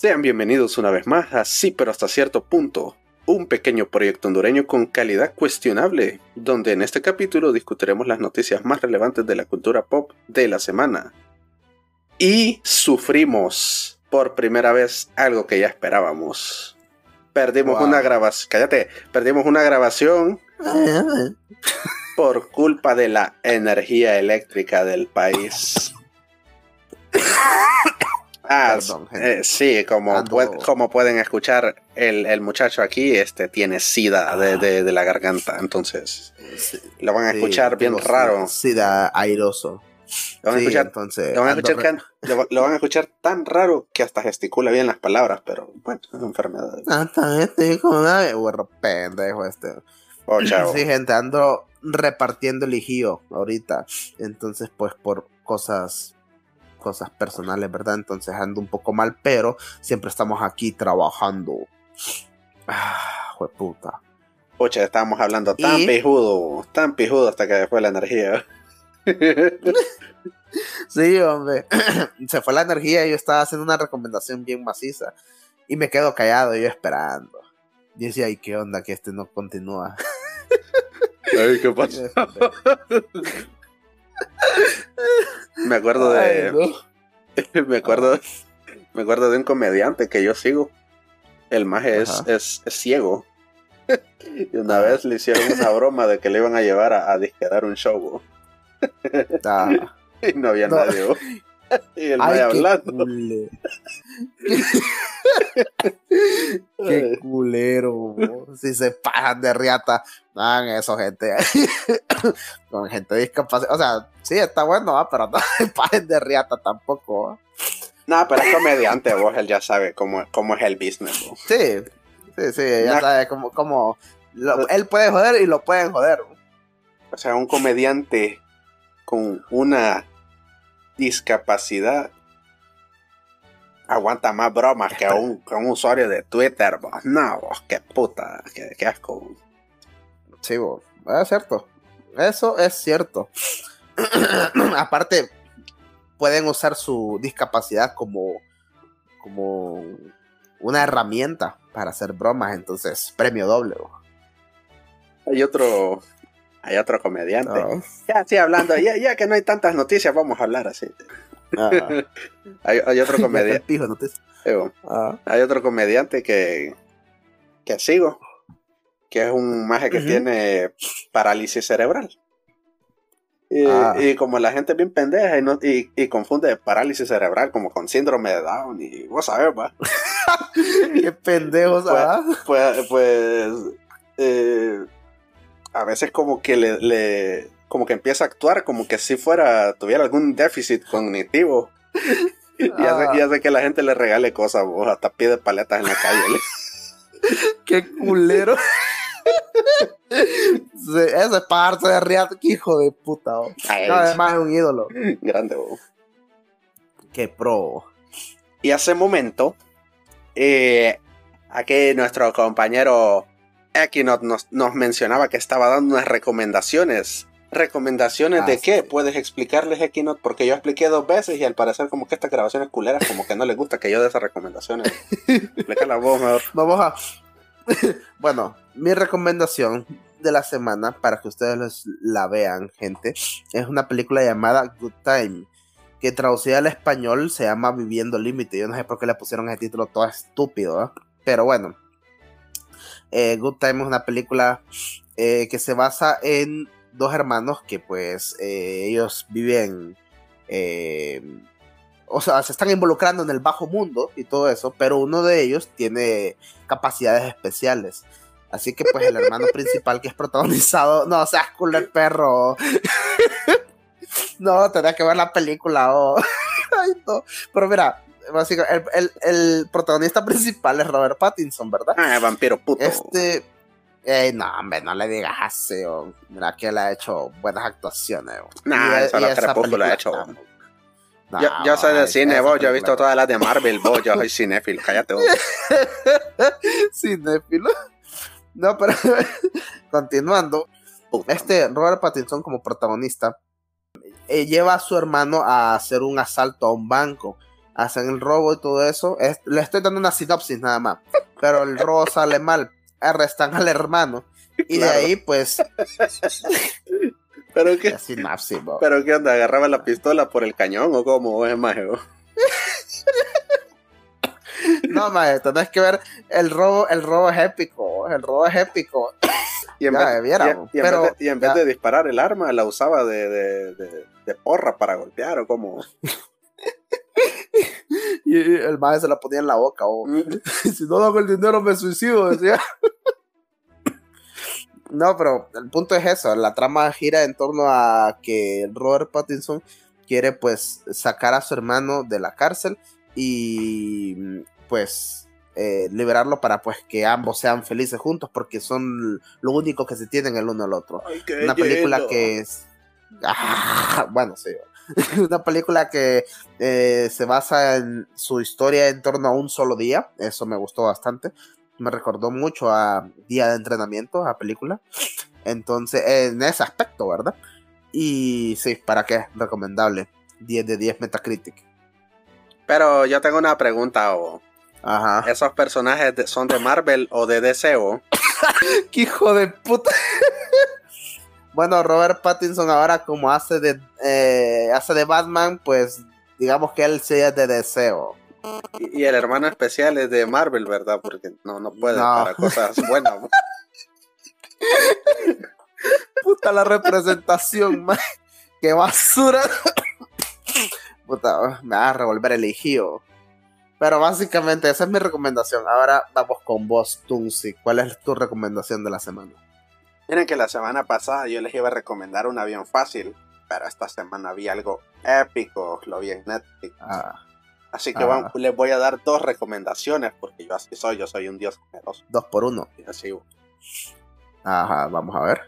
Sean bienvenidos una vez más a Sí, pero hasta cierto punto, un pequeño proyecto hondureño con calidad cuestionable, donde en este capítulo discutiremos las noticias más relevantes de la cultura pop de la semana. Y sufrimos por primera vez algo que ya esperábamos. Perdimos Wow. una grabación, cállate, perdimos una grabación por culpa de la energía eléctrica del país. Ah, Perdón, eh, sí, como, como pueden escuchar, el, el muchacho aquí este, tiene sida de, de- de la garganta, entonces Sí, lo van a escuchar bien raro. Sida airoso. Lo van, a Sí, escuchar, entonces. lo, van a escuchar re- can- lo va- lo van a escuchar tan raro que hasta gesticula bien las palabras, pero bueno, es una enfermedad. Ah, estoy con una- Bueno, pendejo este. Oh, chavo. Sí, gente, ando repartiendo el hijío ahorita. Entonces, pues por cosas cosas personales, ¿verdad? Entonces ando un poco mal, pero siempre estamos aquí trabajando. Ah, puta. Pucha, estábamos hablando tan Y- pijudo, tan pijudo hasta que fue la energía. Sí, hombre. Se fue la energía y yo estaba haciendo una recomendación bien maciza. Y me quedo callado, yo esperando. Y decía, ay, ¿qué onda? Que este no continúa. Ay, ¿qué pasó? Me acuerdo de. Ay, no. me acuerdo. Me acuerdo de un comediante que yo sigo. El maje es, es, es ciego. y una vez le hicieron una broma de que le iban a llevar a, a disquedar un show. Ah. Y no había No. nadie. y el Ay, maje hablando. Qué culero, bo. si se pasan de riata, hagan eso, gente. Con gente discapacitada. O sea, sí, está bueno, ¿va? pero no se pasen de riata tampoco. No, pero es comediante, vos. Él ya sabe cómo, cómo es el business. bo. Sí, sí, sí, ya sabe cómo, cómo lo- él puede joder y lo pueden joder. bo. O sea, un comediante con una discapacidad aguanta más bromas que un, que un usuario de Twitter. bo. No, bo, qué puta, qué, qué asco. Sí, bo, es cierto. Eso es cierto. Aparte, pueden usar su discapacidad como, como una herramienta para hacer bromas, entonces premio doble. bo. Hay otro, hay otro comediante. Ah, Ya, sí, hablando, ya, ya que no hay tantas noticias, vamos a hablar así. Ah. Hay, hay otro comediante. está el pijo, ¿no te- Ah, Hay otro comediante que, que sigo, que es un maje que tiene parálisis cerebral. Y, Ah. y como la gente es bien pendeja y, no, y, y confunde parálisis cerebral como con síndrome de Down y vos sabés, va. Qué pendejos, Pues- ¿ah? Pues, pues eh, a veces como que le, le- como que empieza a actuar como que si fuera, tuviera algún déficit cognitivo. Y hace, Ah. y hace que la gente le regale cosas, vos, hasta pide paletas en la calle. Qué culero. Ese es pagarse de riata, qué hijo de puta. Ay, No, además es un ídolo. grande, vos. Qué pro. Y hace momento, eh, aquí nuestro compañero Equinot nos, nos mencionaba que estaba dando unas recomendaciones. ¿Recomendaciones Ah, de qué? ¿Puedes explicarles, Equinot? Porque yo expliqué dos veces y al parecer como que estas grabaciones culeras como que no les gusta que yo dé esas recomendaciones. Explícala vos mejor. Vamos a. bueno, mi recomendación de la semana para que ustedes la vean, gente, es una película llamada Good Time. Que traducida al español se llama Viviendo Límite. Yo no sé por qué le pusieron ese título todo estúpido, ¿eh? pero bueno. Eh, Good Time es una película eh, que se basa en dos hermanos que pues eh, ellos viven eh, o sea, se están involucrando en el bajo mundo y todo eso, pero uno de ellos tiene capacidades especiales. Así que pues el hermano principal que es protagonizado, no seas culo el perro. no, tenés que ver la película. oh. Ay, no. Pero mira, básicamente, el, el- el protagonista principal es Robert Pattinson, ¿verdad? Ah, vampiro puto. Este. No, hombre, no le digas así. oh. Mira que él ha hecho buenas actuaciones. oh. Nah, Y- solo y esa Crepúsculo ha hecho. está- No, yo, yo soy de cine, vos. Yo he visto todas las de Marvel, vos. Yo soy cinéfilo. Cállate vos. Cinéfilo. No, pero continuando. Este Robert Pattinson como protagonista eh, lleva a su hermano a hacer un asalto a un banco. hacen el robo y todo eso. le estoy dando una sinopsis nada más. Pero el robo sale mal. Arrestan al hermano. Y de ahí, pues. ¿Pero qué? ¿Pero qué onda? ¿Agarraba la pistola por el cañón o cómo? ¿Es mágico? No, maestro, tenés que ver el robo, el robo es épico, el robo es épico. Y en, vez, y, en vez, de, disparar el arma, la usaba de, de porra para golpear o como. Y el maestro se la ponía en la boca. Oh. si no hago el dinero me suicido, decía. no, pero el punto es eso. La trama gira en torno a que Robert Pattinson quiere pues sacar a su hermano de la cárcel y pues eh, liberarlo para pues que ambos sean felices juntos porque son lo único que se tienen el uno al otro. Una película que es... Ah, bueno, sí. Una película que eh, se basa en su historia en torno a un solo día. Eso me gustó bastante. Me recordó mucho a Día de Entrenamiento, a película. Entonces, en ese aspecto, ¿verdad? Y sí, ¿para qué? Recomendable. 10 de 10 Metacritic. Pero yo tengo una pregunta, o Ajá. ¿Esos personajes son de Marvel o de DCO? ¡Qué hijo de puta! Bueno, Robert Pattinson ahora como hace de eh, hace de Batman, pues digamos que él sí es de deseo. Y, el hermano especial es de Marvel, ¿verdad? Porque no, no puede para cosas buenas. Puta la representación, man. Qué basura. Puta, me va a revolver el hijo. Pero básicamente esa es mi recomendación. Ahora vamos con vos, Tunsi. ¿Cuál es tu recomendación de la semana? Miren que la semana pasada yo les iba a recomendar un avión fácil, pero esta semana vi algo épico, lo vi en Netflix. Ah. Así que ah. les voy a dar dos recomendaciones, porque yo así soy, yo soy un dios generoso. Dos por uno. así. Ajá, vamos a ver.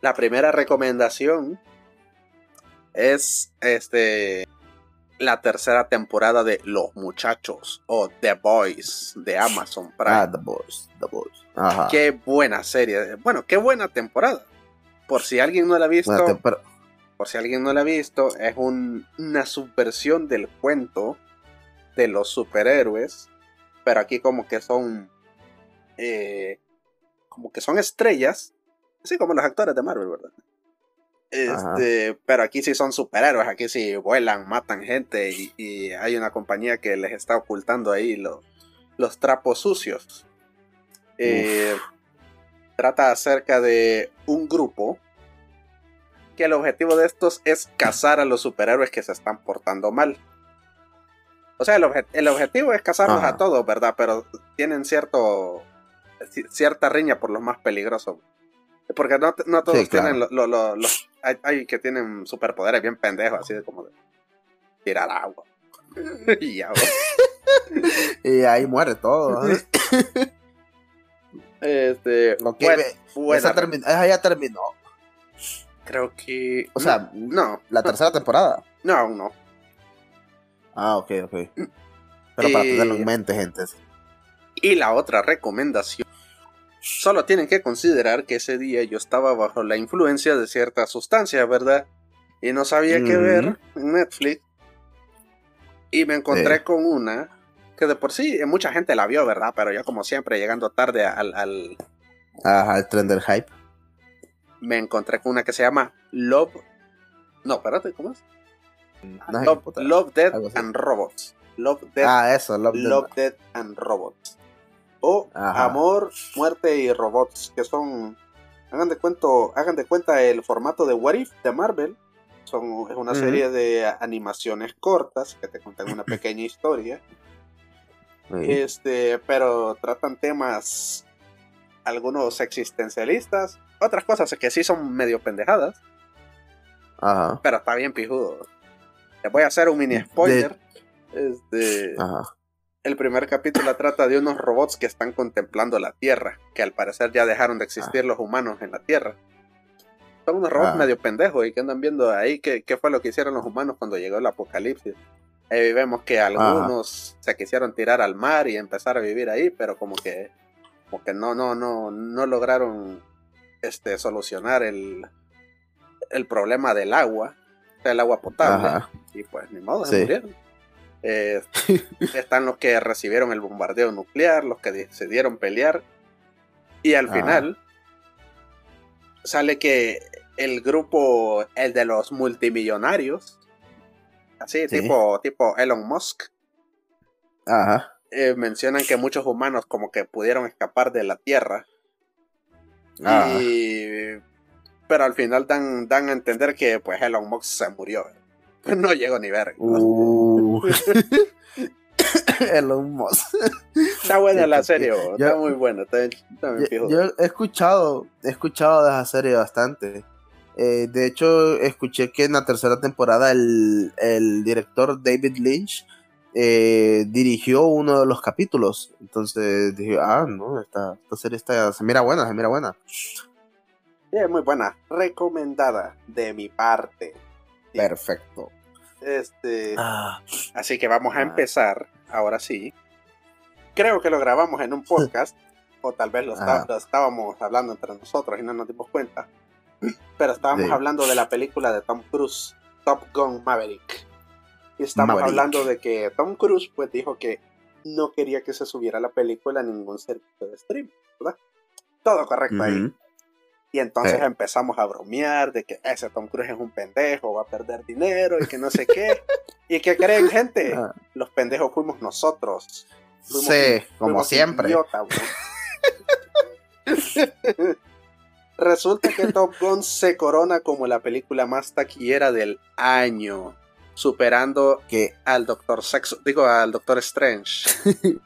La primera recomendación es este la tercera temporada de Los Muchachos o The Boys de Amazon Prime. Ah, The Boys, The Boys. Ajá. Qué buena serie. Bueno, qué buena temporada. Por si alguien no la ha visto, por si alguien no la ha visto, es una subversión del cuento de los superhéroes, pero aquí como que son, eh, como que son estrellas, así como los actores de Marvel, ¿verdad? Este, pero aquí sí son superhéroes, aquí sí vuelan, matan gente y, hay una compañía que les está ocultando ahí los trapos sucios. Eh, trata acerca de un grupo que el objetivo de estos es cazar a los superhéroes que se están portando mal. O sea, el, objetivo es cazarlos a todos, ¿verdad? Pero tienen cierto cierta riña por los más peligrosos. Porque no, todos tienen los... Hay, que tienen superpoderes bien pendejos, así de como de tirar agua. y agua. y ahí muere todo. este... esa, ya terminó. Creo que... O sea, no. ¿La tercera temporada? No, aún no. Ah, ok, ok. Pero para tenerlo en mente, gente. Y la otra recomendación Solo tienen que considerar que ese día yo estaba bajo la influencia de cierta sustancia, ¿verdad? Y no sabía qué ver en Netflix. Y me encontré con una que de por sí mucha gente la vio, ¿verdad? Pero yo como siempre llegando tarde al... al Ajá, el tren del hype. Me encontré con una que se llama Love... No, espérate, ¿cómo es? Love, Dead and Robots. Love Dead, ah, eso, Love, Dead and Robots o Amor, Muerte y Robots, que son, hagan de, cuento, hagan de cuenta el formato de What If de Marvel. Son, es una serie de animaciones cortas que te cuentan una pequeña historia. Este, pero tratan temas, algunos existencialistas, otras cosas que sí son medio pendejadas. Ajá. Pero está bien pijudo. Les voy a hacer un mini spoiler. Este, Ajá. El primer capítulo trata de unos robots que están contemplando la Tierra, que al parecer ya dejaron de existir ah. los humanos en la Tierra. Son unos robots ah. medio pendejos y que andan viendo ahí qué, fue lo que hicieron los humanos cuando llegó el apocalipsis. Ahí vemos que algunos se quisieron tirar al mar y empezar a vivir ahí, pero como que, como que no, no, no, no lograron este, solucionar el, el problema del agua, el agua potable. Y pues ni modo, se murieron. Eh, están los que recibieron el bombardeo nuclear, los que decidieron pelear. Y al final sale que el grupo, el de los multimillonarios, así, tipo, tipo Elon Musk, eh, mencionan que muchos humanos como que pudieron escapar de la Tierra. pero al final dan, dan a entender que pues Elon Musk se murió. No llegó ni ver. Uh. Elon Musk. Está buena la serie, está muy buena. yo, he escuchado, he escuchado de esa serie bastante. Eh, de hecho, escuché que en la tercera temporada el, director David Lynch eh, dirigió uno de los capítulos. Entonces dije, ah, no, esta, serie está, se mira buena, se mira buena. Sí, muy buena. Recomendada de mi parte. Perfecto. Este, ah. Así que vamos a ah. empezar, ahora sí. Creo que lo grabamos en un podcast, o tal vez lo, estábamos hablando entre nosotros y no nos dimos cuenta. Pero estábamos hablando de la película de Tom Cruise, Top Gun Maverick. Y estamos hablando de que Tom Cruise pues dijo que no quería que se subiera la película a ningún servicio de streaming, ¿verdad? Todo correcto ahí. Y entonces empezamos a bromear de que ese Tom Cruise es un pendejo, va a perder dinero y que no sé qué. ¿Y qué creen, gente? Ah. Los pendejos fuimos nosotros. sí, como siempre. Resulta que Top Gun se corona como la película más taquillera del año, superando que al Doctor Sexo, digo al Doctor Strange.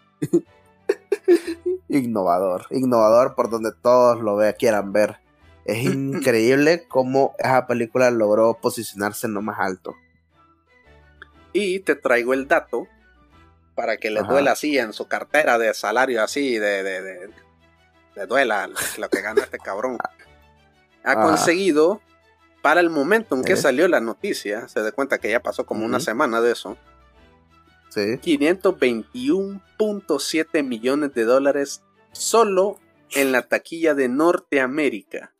innovador, innovador por donde todos lo quieran ver. Es increíble cómo esa película logró posicionarse en lo más alto. Y te traigo el dato para que le duela así en su cartera de salario así, de, de, de, duela lo que gana este cabrón. Ha conseguido, para el momento en que salió la noticia, se da cuenta que ya pasó como una semana de eso, sí. 521.7 millones de dólares solo en la taquilla de Norteamérica.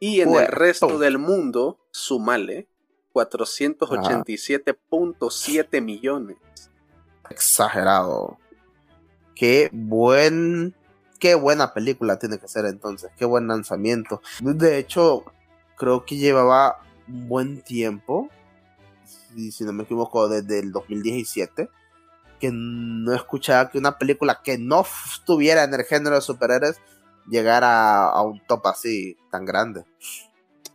Y en el resto del mundo, sumale 487.7 millones. Exagerado. Qué buen. Qué buena película tiene que ser entonces. Qué buen lanzamiento. De hecho, creo que llevaba un buen tiempo. Si, si no me equivoco, desde el 2017. Que no escuchaba que una película que no estuviera en el género de superhéroes llegara a un top así tan grande.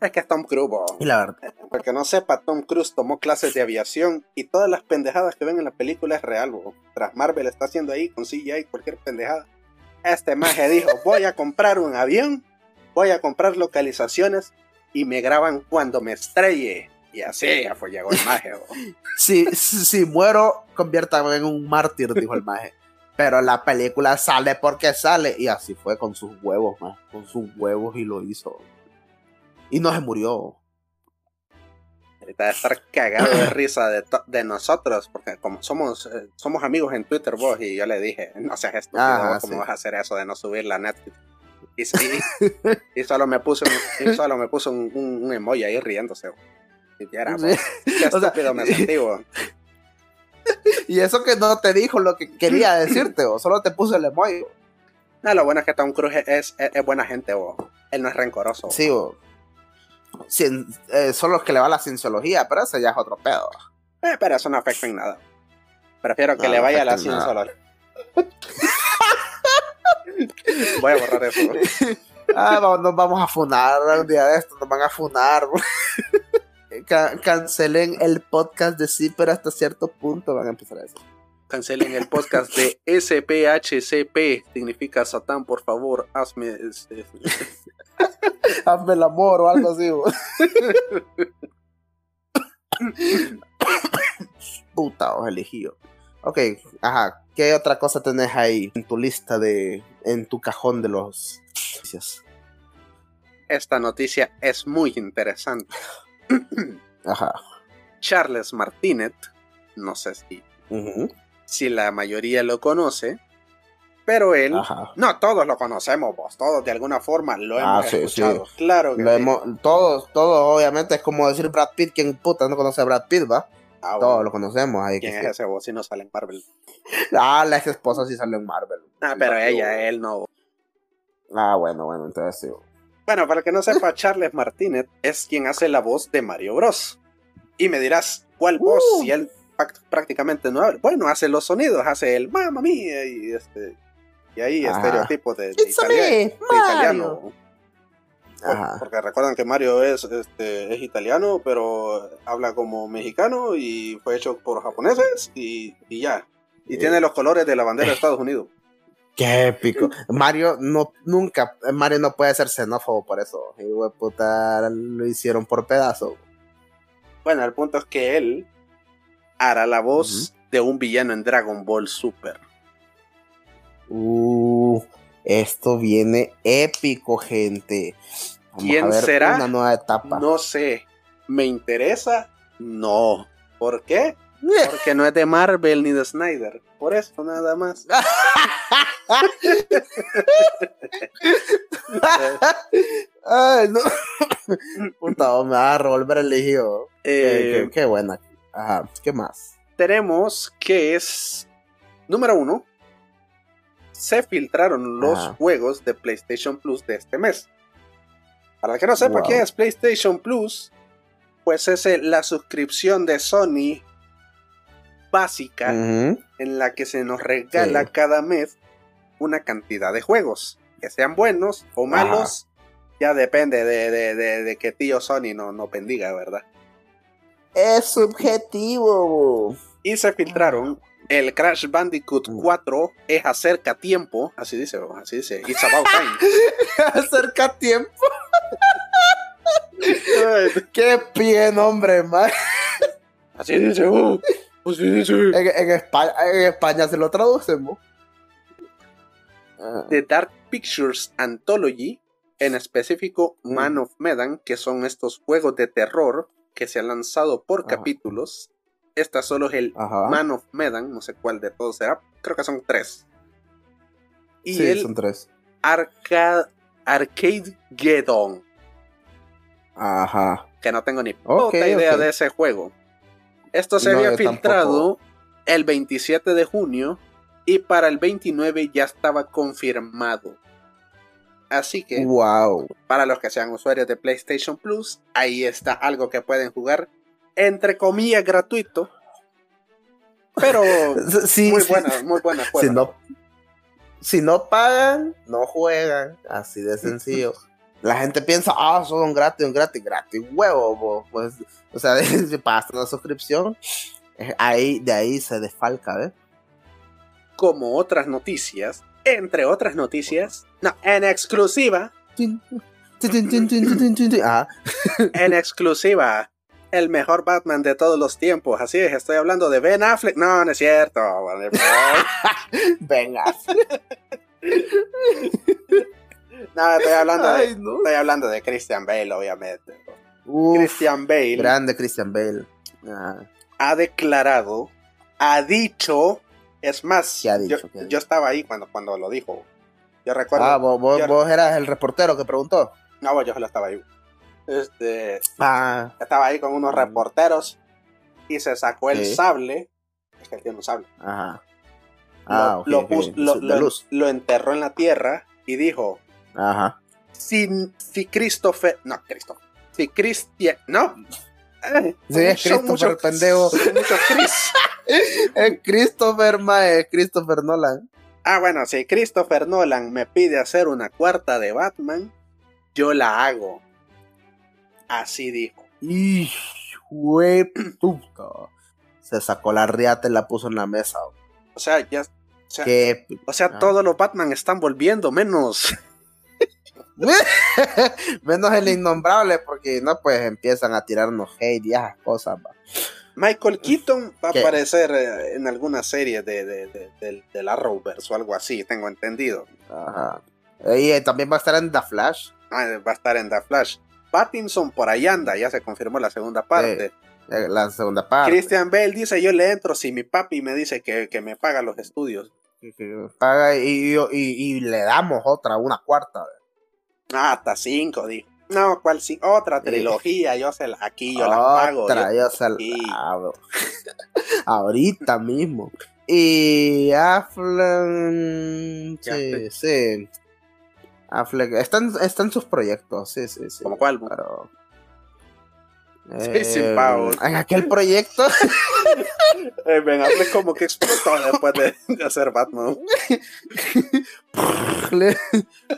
Es que es Tom Cruise. Y la verdad. Porque no sepa, Tom Cruise tomó clases de aviación y todas las pendejadas que ven en la película es real. Tras Marvel está haciendo ahí con CGI cualquier pendejada. Este maje dijo, voy a comprar un avión, voy a comprar localizaciones y me graban cuando me estrelle. Y así ya fue, llegó el maje. si, si, muero, conviértame en un mártir, dijo el maje. Pero la película sale porque sale. Y así fue con sus huevos, más. Con sus huevos y lo hizo. Y no se murió. Ahorita de estar cagado de risa de, nosotros, porque como somos, eh, somos amigos en Twitter vos, y yo le dije, no seas estúpido, ah, ¿cómo vas a hacer eso de no subir la Netflix? Y, y, solo me puso, un, solo me puso un, emoji ahí riéndose. Y era, qué estúpido me sentí, y eso que no te dijo lo que quería decirte, o solo te puso el emoji. No, lo bueno es que Tom Cruise es, es, buena gente, o él no es rencoroso. Sí, o eh, son los que le va la cienciología, pero ese ya es otro pedo. Eh, pero eso no afecta en nada. Prefiero que le vaya a la cienciología. Voy a borrar eso. ah, nos vamos a funar un día de esto, nos van a funar. Cancelen el podcast de sí, pero hasta cierto punto van a empezar a decir. Cancelen el podcast de SPHCP, significa Satán, por favor, hazme. Este, hazme el amor o algo así. Puta, os elegido. Ok, ajá. ¿Qué otra cosa tenés ahí en tu lista de. en tu cajón de los noticias? Esta noticia es muy interesante. Ajá. Charles Martinet, no sé si, si la mayoría lo conoce, pero él, no todos lo conocemos, vos, todos de alguna forma lo ah, hemos escuchado. Claro que todos, todos, obviamente, es como decir Brad Pitt, quien puta no conoce a Brad Pitt, va. Ah, Todos lo conocemos. Ahí ¿Quién es ese vos si no sale en Marvel? Ah, la ex esposa sí sale en Marvel. Ah, pero ella, él no. Ah, bueno, bueno, entonces sí. Bueno, para que no sepa, Charles Martínez es quien hace la voz de Mario Bros. Y me dirás, ¿cuál voz? Uh. Si él prácticamente no habla. Bueno, hace los sonidos, hace el mamma mía y este. Y ahí estereotipos de, italiano. Porque recuerdan que Mario es, este, es italiano, pero habla como mexicano y fue hecho por japoneses y, ya. Y tiene los colores de la bandera de Estados Unidos. Qué épico. Mario no, nunca, Mario no puede ser xenófobo por eso. Y puta, lo hicieron por pedazo. Bueno, el punto es que él hará la voz de un villano en Dragon Ball Super. Uh, esto viene épico, gente. ¿Quién será? Una nueva etapa. No sé. ¿Me interesa? No. ¿Por qué? Porque no es de Marvel ni de Snyder. Por eso nada más. Ay, no. Puta, me va a revolver el lío. Eh, qué, buena. Ajá, ¿qué más? Tenemos que es. Número uno. Se filtraron los juegos de PlayStation Plus de este mes. Para el que no sepa qué es PlayStation Plus, pues es la suscripción de Sony básica en la que se nos regala cada mes una cantidad de juegos, que sean buenos o malos, ya depende de, que tío Sony no, no bendiga, ¿verdad? Es subjetivo. Y se filtraron el Crash Bandicoot 4 es acerca tiempo, así dice, así dice, it's about time. acerca tiempo. Qué pie, hombre, man. Así dice, uh, dice. En, España, en España se lo traducemos. The Dark Pictures Anthology, en específico mm. Man of Medan, que son estos juegos de terror que se han lanzado por capítulos, esta solo es el Man of Medan, no sé cuál de todos será. Creo que son tres. Y sí, son tres. Arcade, Arcade Geddon. Ajá. Que no tengo ni puta idea de ese juego. Esto se había filtrado el 27 de junio y para el 29 ya estaba confirmado. Así que, wow. para los que sean usuarios de PlayStation Plus, ahí está algo que pueden jugar entre comillas, gratuito. Pero sí, muy buena, muy buena Si no, si no pagan, no juegan. Así de sencillo. La gente piensa, ah, son gratis, un gratis, gratis, huevo, pues, o sea, si pagas una suscripción, ahí, de ahí se desfalca, ¿ves? Como otras noticias, entre otras noticias, no, en exclusiva. en exclusiva, el mejor Batman de todos los tiempos. Así es, estoy hablando de Ben Affleck. No, no es cierto. ben Affleck. No, estoy hablando, de, estoy hablando de Christian Bale, obviamente. Christian Bale. Grande Christian Bale. Ha declarado, ha dicho, es más, yo, estaba ahí cuando, cuando lo dijo. Yo recuerdo. Ah, vos, vos, eras el reportero que preguntó. No, yo solo estaba ahí. Este, ah. Estaba ahí con unos mm. reporteros y se sacó el sable. Es que tiene un sable. Ajá. Ah, lo, lo, enterró en la tierra y dijo: Ajá. Si, si Christopher. No, Christopher. Si Cristian. No. Eh, sí, es Christopher, pendejo. Mucho Chris. es Christopher, mae, Christopher Nolan. Ah, bueno, si Christopher Nolan me pide hacer una cuarta de Batman, yo la hago. Así dijo. Y puta. Se sacó la riata y la puso en la mesa. O sea, ya. O sea, ah. todos los Batman están volviendo, menos. menos el innombrable, porque no, pues empiezan a tirarnos hate y esas cosas. Michael Keaton va a aparecer eh, en alguna serie de, de, de, la Arrowverse o algo así, tengo entendido. Ajá. Y eh, también va a estar en The Flash. Ah, va a estar en The Flash. Pattinson por ahí anda, ya se confirmó la segunda parte. la segunda parte. Christian Bale dice, yo le entro si mi papi me dice que, me paga los estudios. paga y, y, le damos otra, una cuarta. Hasta cinco, dijo. No, ¿cuál sí? Otra trilogía, yo se la, aquí yo la pago. Otra, yo, se la. Ahorita mismo. Y Affleck. Sí, sí. Affleck. Están, están sus proyectos, sí, sí, sí. ¿Como cuál? Pero. Sí, sin eh. En aquel proyecto. eh, ben Affleck como que explotó después de, hacer Batman.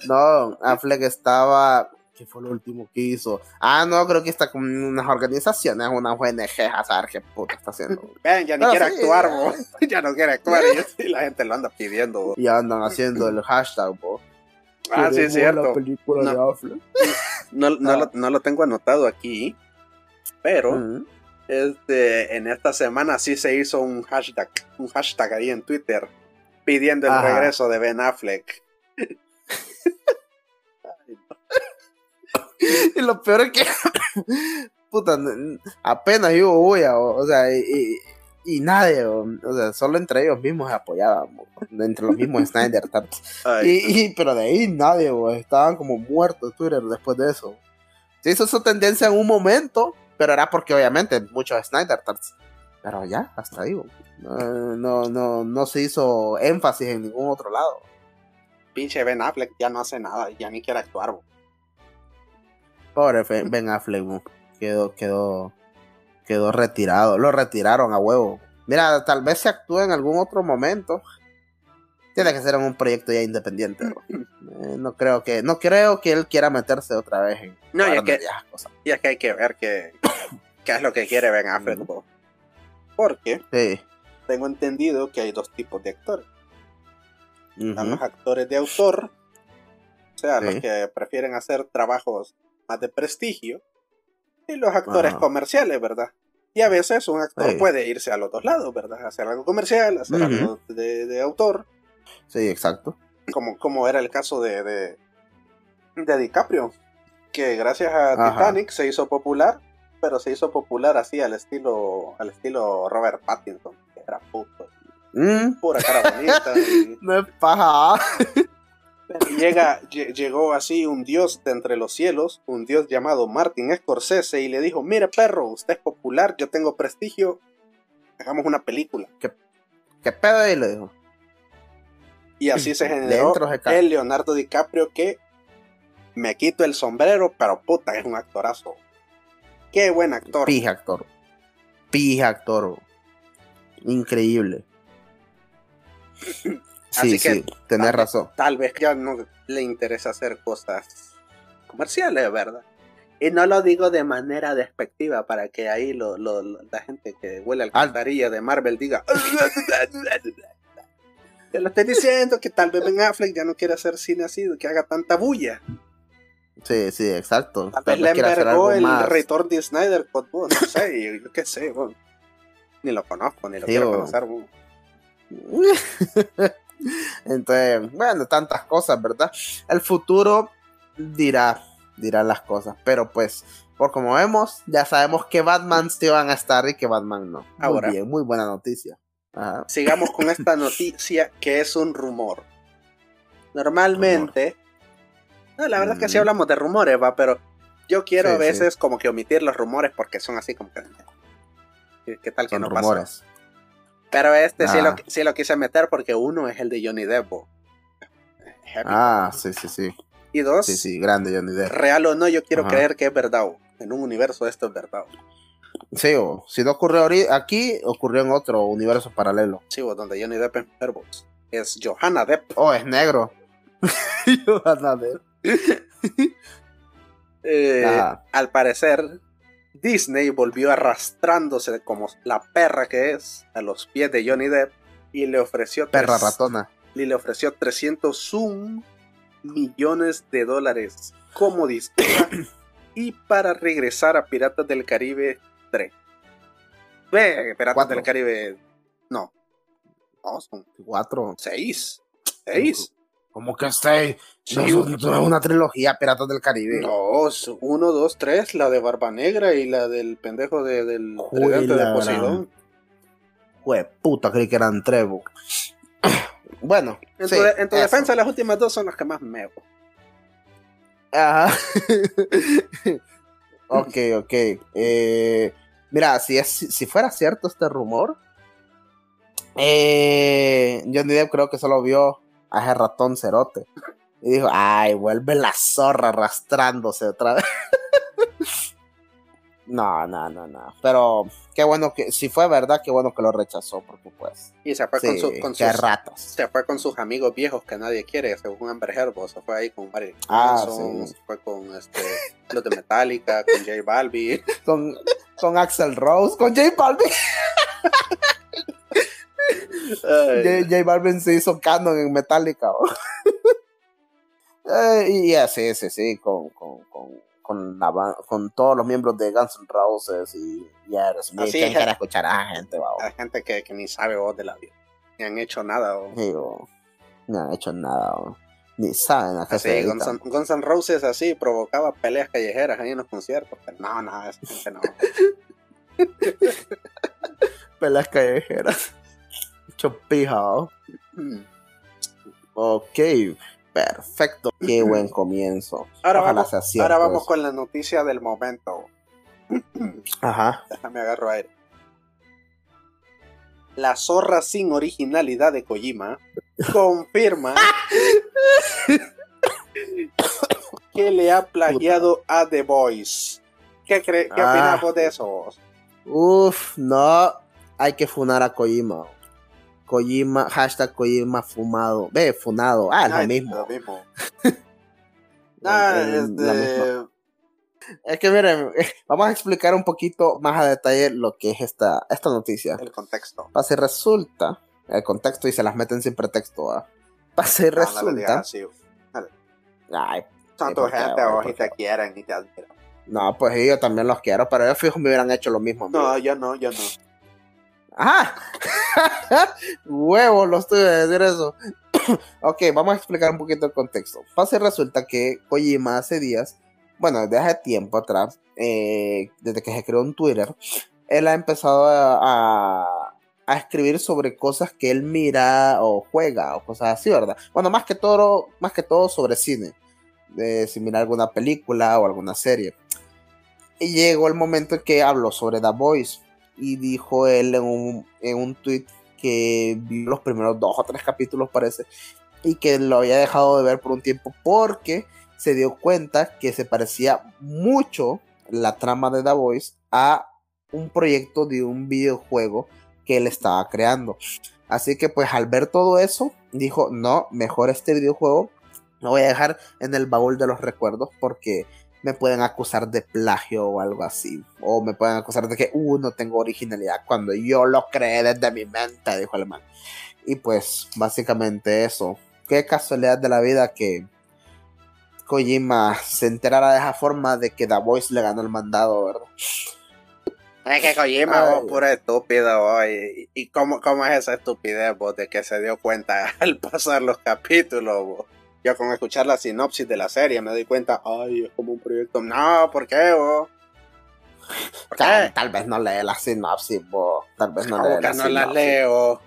no, Affleck estaba. ¿Qué fue lo último que hizo? Ah, no, creo que está con unas organizaciones, unas ONG, a saber qué puta está haciendo. Ven, ya no quiere actuar, bo. ya no quiere actuar y, la gente lo anda pidiendo. Y andan haciendo el hashtag, bo. Ah, sí, es cierto. no, no, lo, no, lo, tengo anotado aquí, pero este, en esta semana sí se hizo un hashtag, un hashtag ahí en Twitter pidiendo el regreso de Ben Affleck. y lo peor es que, puta, apenas hubo bulla, o, sea, y, y, nadie, o, sea, solo entre ellos mismos apoyaban, entre los mismos Snyder y, pero de ahí nadie, estaban como muertos Twitter después de eso. Se hizo su tendencia en un momento, pero era porque obviamente muchos Snyder Pero ya, hasta ahí, no, no, no se hizo énfasis en ningún otro lado. Pinche Ben Affleck ya no hace nada, ya ni quiere actuar. Pobre Ben Affleck, quedó, quedó, quedó retirado. Lo retiraron a huevo. Mira, tal vez se actúe en algún otro momento. Tiene que ser en un proyecto ya independiente. Eh, no creo que, no creo que él quiera meterse otra vez en. No, ya que, ya que hay que ver qué, qué es lo que quiere Ben Affleck. Porque tengo entendido que hay dos tipos de actores. los actores de autor, o sea, los que prefieren hacer trabajos más de prestigio, y los actores comerciales, ¿verdad? Y a veces un actor puede irse a los dos lados, ¿verdad? Hacer algo comercial, hacer algo de, autor. Sí, exacto. Como, como era el caso de, de, de DiCaprio, que gracias a Titanic se hizo popular, pero se hizo popular así al estilo, al estilo Robert Pattinson, que era puto. Mm. Pura cara bonita. No es paja. Llega, llegó así un dios de entre los cielos, un dios llamado Martin Scorsese, y le dijo: Mire, perro, usted es popular, yo tengo prestigio, hagamos una película. ¿Qué, qué pedo? ahí le dijo. Y así se generó el Leonardo DiCaprio que me quito el sombrero, pero puta, es un actorazo. Qué buen actor. Pija actor. Pija actor. Increíble. Sí, sí, tenés razón. Tal vez ya no le interesa hacer cosas comerciales, ¿verdad? Y no lo digo de manera despectiva para que ahí lo, la gente que huele al cantarilla de Marvel diga. Te lo estoy diciendo que tal vez Ben Affleck ya no quiere hacer cine así, que haga tanta bulla. Sí, sí, exacto. Tal, vez le envergó el retorno de Snyder no sé, yo qué sé, ni lo conozco, ni lo quiero conocer. Entonces, bueno, tantas cosas, ¿verdad? El futuro dirá, dirá las cosas, pero pues, por como vemos, ya sabemos que Batman sí van a estar y que Batman no. Muy bien, muy buena noticia. Sigamos con esta noticia que es un rumor. Normalmente, la verdad es que sí hablamos de rumores, va, pero yo quiero a veces como que omitir los rumores porque son así como que... ¿Qué tal que no rumores. Pero este sí, lo, ah. sí lo quise meter porque uno es el de Johnny Depp. Ah, sí, sí, sí. Y dos. Sí, sí, grande Johnny Depp. Real o no, yo quiero creer que es verdad. En un universo esto es verdad. Sí, o si no ocurrió aquí, ocurrió en otro universo paralelo. Sí, o donde Johnny Depp es Es Johanna Depp. Oh, es negro. Johanna Depp. Eh, al parecer, Disney volvió arrastrándose como la perra que es a los pies de Johnny Depp y le ofreció perra ratona y le ofreció 301 millones de dólares como disputa y para regresar a Piratas del Caribe 3. Ve, Piratas del Caribe no. No, son cuatro. Seis. Seis. ¿Cómo que seis? No, es una trilogía Piratas del Caribe. No, uno, dos, tres, la de Barba Negra y la del pendejo de, del tridente de Poseidón. Jue puta, creí que eran tres. bueno, en tu, defensa, las últimas dos son las que más me. Ajá. ok, ok. Eh, mira, si, es, si fuera cierto este rumor, eh, Johnny Depp creo que solo vio a ese ratón cerote. Y dijo, ay, vuelve la zorra arrastrándose otra vez. no, no, no, no. Pero qué bueno que, si fue verdad, qué bueno que lo rechazó, porque pues. Y se fue Sí, con, su- con sus, ratos. se fue con sus amigos viejos que nadie quiere, según Amber Heard, se fue ahí con Marilyn Ah, Manson, sí. se fue con este, los de Metallica, con J Balvin. Con, con Axel Rose, con J Balvin. J, J Balvin se hizo canon en Metallica. ¿o? Eh, y así, sí, sí, con, con, con, con, la con todos los miembros de Guns N' Roses y, y Aerosmith. Así ¿Quién es. escuchar a gente? va? Hay gente que, que ni sabe vos de la vida, ni han hecho nada. o- no han hecho nada. ¿o? Ni saben a qué se Así, Guns, dedican. N- Guns N' Roses así provocaba peleas callejeras ahí en los conciertos. Pero no, no, esa gente no. Pelas callejeras. Mucho pija, ¿o? Mm. Ok, perfecto. Qué buen comienzo. Ahora Ojalá vamos, ahora con la noticia del momento. Ajá. Déjame agarro aire. La zorra sin originalidad de Kojima confirma que le ha plagiado a The Voice. ¿Qué, cre- qué Ah. opinas vos de eso? Uf, no. Hay que funar a Kojima. Kojima, hashtag Kojima fumado. Ve, funado. Ah, es lo mismo. Lo mismo. Ah, este. Es que miren, vamos a explicar un poquito más a detalle lo que es esta, esta noticia. el contexto. Pase resulta, el contexto y se las meten sin pretexto. ¿ah? Pase No, no le digas resulta. así. Ay, Sí, por gente vos y te quieren y te admiran. no, pues yo también los quiero, pero ellos fijos me hubieran hecho lo mismo. amigo. No, yo no, yo no. ¡Ajá! Huevo, lo estoy a decir eso. ok, vamos a explicar un poquito el contexto. Pasa y resulta que Kojima hace días, bueno, desde hace tiempo atrás, eh, desde que se creó en Twitter, él ha empezado a, escribir sobre cosas que él mira o juega o cosas así, ¿verdad? Bueno, más que todo, más que todo sobre cine. De si mira alguna película o alguna serie. Y llegó el momento en que habló sobre The Voice y dijo él en un, en un tweet que vio los primeros dos o tres capítulos parece y que lo había dejado de ver por un tiempo porque se dio cuenta que se parecía mucho la trama de The Voice a un proyecto de un videojuego que él estaba creando. Así que pues al ver todo eso dijo, no, mejor este videojuego lo voy a dejar en el baúl de los recuerdos porque me pueden acusar de plagio o algo así. O me pueden acusar de que, uh, no tengo originalidad cuando yo lo creé desde mi mente, dijo el man. Y pues, básicamente eso. Qué casualidad de la vida que Kojima se enterara de esa forma de que The Voice le ganó el mandado, ¿verdad? Es que Kojima, Ay. vos, puro estúpido, vos, y, y cómo, cómo es esa estupidez, vos, de que se dio cuenta al pasar los capítulos, vos? Yo con escuchar la sinopsis de la serie me doy cuenta, ay, es como un proyecto. No, ¿por qué, vos? ¿Por Tal, qué? tal vez no lee la sinopsis, bo. tal vez no ¿Cómo lee la no leo?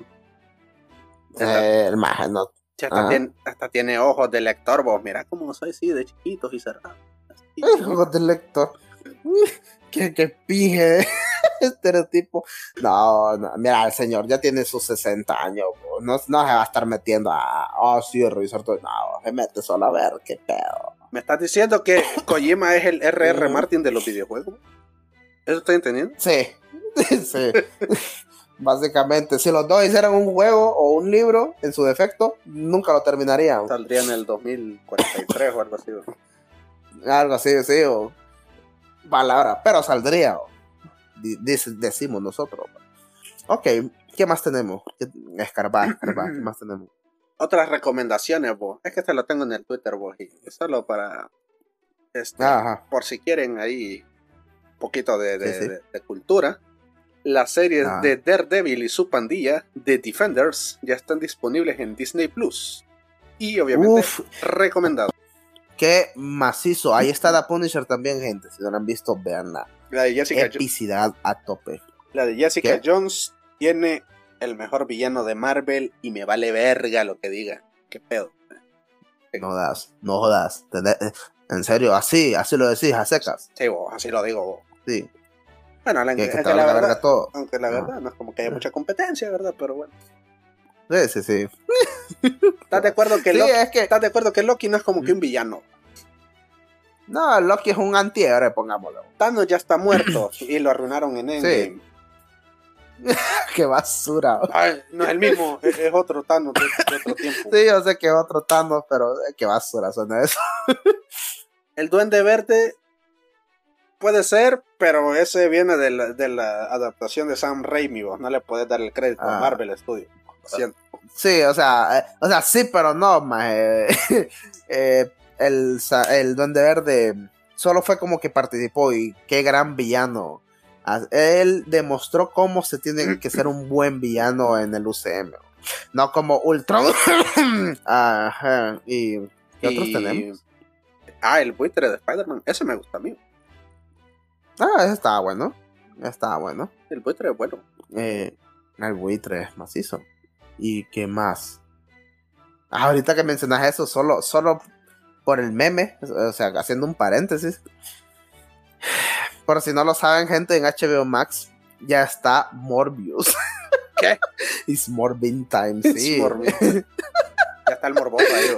Hasta, Eh, el maje no. si hasta tiene, hasta tiene ojos de lector, vos. Mira cómo soy, sí, de chiquitos y cerrados. Juegos del lector. que, que pije estereotipo. No, no, mira, el señor ya tiene sus 60 años, bo. no, no se va a estar metiendo a, oh, sí, a revisar todo. No, se mete solo a ver qué pedo. ¿Me estás diciendo que Kojima es el R.R. Mm. Martin de los videojuegos? ¿Eso estoy entendiendo? Sí, sí. Básicamente, si los dos hicieran un juego o un libro, en su defecto, nunca lo terminarían. Saldría en el 2043 o algo así. Algo así, sí, o palabra, pero saldría. Decimos nosotros. Ok, ¿qué más tenemos? ¿Qué- Escarbar, escarbar, ¿qué más tenemos? Otras recomendaciones, vos. Es que te lo tengo en el Twitter, vos. Y solo para. Este, Ajá. Por si quieren ahí un poquito de, de- Sí, sí. de- de cultura. Las series Ah. de Daredevil y su pandilla, The Defenders, ya están disponibles en Disney Plus. Y obviamente Uf, recomendado. qué macizo. Ahí está The Punisher también, gente. Si no la han visto, veanla. La de Jessica, Epicidad a tope. la de Jessica ¿Qué? Jones tiene el mejor villano de Marvel y me vale verga lo que diga. ¿Qué pedo? No jodas, no jodas. Eh, En serio, así, así lo decís, a secas. Sí, vos, así lo digo vos. Sí. Bueno, la, Que, es la verdad, todo. aunque la Ah. verdad no es como que haya mucha competencia, ¿verdad? Pero bueno. Sí, sí, sí. ¿Estás de acuerdo que Sí, Loki, es que. ¿estás de acuerdo que Loki no es como que un villano? No, Loki es un antihéroe, pongámoslo. Thanos ya está muerto y lo arruinaron en Endgame. Qué basura. Ay, no es el mismo, es, es otro Thanos de, de otro tiempo. Sí, yo sé que es otro Thanos, pero eh, qué basura suena eso. El Duende Verde puede ser, pero ese viene de la, de la adaptación de Sam Raimi. Vos no le puedes dar el crédito a Ah. Marvel Studios. Sí, o sea, eh, o sea, sí, pero no, más. el, sa- el Duende Verde solo fue como que participó y qué gran villano. Él demostró cómo se tiene que ser un buen villano en el UCM. No como Ultron. Ajá. ¿Y qué otros Y- tenemos? Ah, el buitre de Spider-Man. Ese me gusta a mí. Ah, ese estaba bueno. Estaba bueno. El buitre es bueno. Eh, el buitre es macizo. ¿Y qué más? Ah, ahorita que mencionas eso, solo, solo por el meme, o sea, haciendo un paréntesis. Por si no lo saben, gente, en HBO Max ya está Morbius. ¿Qué? It's Morbin Time, Es sí. ya está el morboso ahí.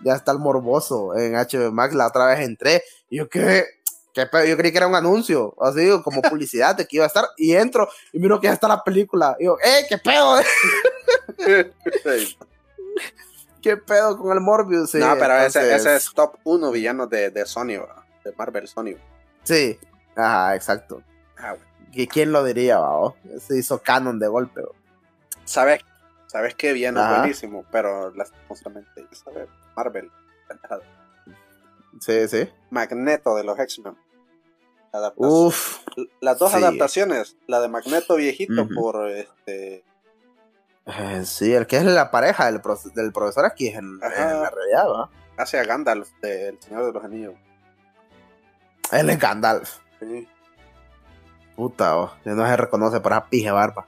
ya está el morboso en HBO Max. La otra vez entré y yo qué, qué yo creí que era un anuncio, así como publicidad de que iba a estar. Y entro y miro que ya está la película. Y yo, ¡eh, qué pedo! ¿Qué pedo con el Morbius? Sí, no, pero ese, entonces- ese es top 1 villano de, de Sony, de Marvel Sony. Sí, ajá, exacto. Ah. ¿Y quién lo diría, va? Se hizo canon de golpe. va. ¿Sabes? ¿Sabes qué villano es buenísimo? Pero lastimosamente, ¿sabes? Marvel. Sí, sí. Magneto de los X-Men. Uf, Las dos sí. adaptaciones, la de Magneto viejito por este eh, sí, el que es la pareja del, pro- del profesor aquí es en, en la realidad, ¿va? hace a Gandalf del Señor de los Anillos. Él es Gandalf. Sí. Puta, oh, ya no se reconoce por esa pija barba.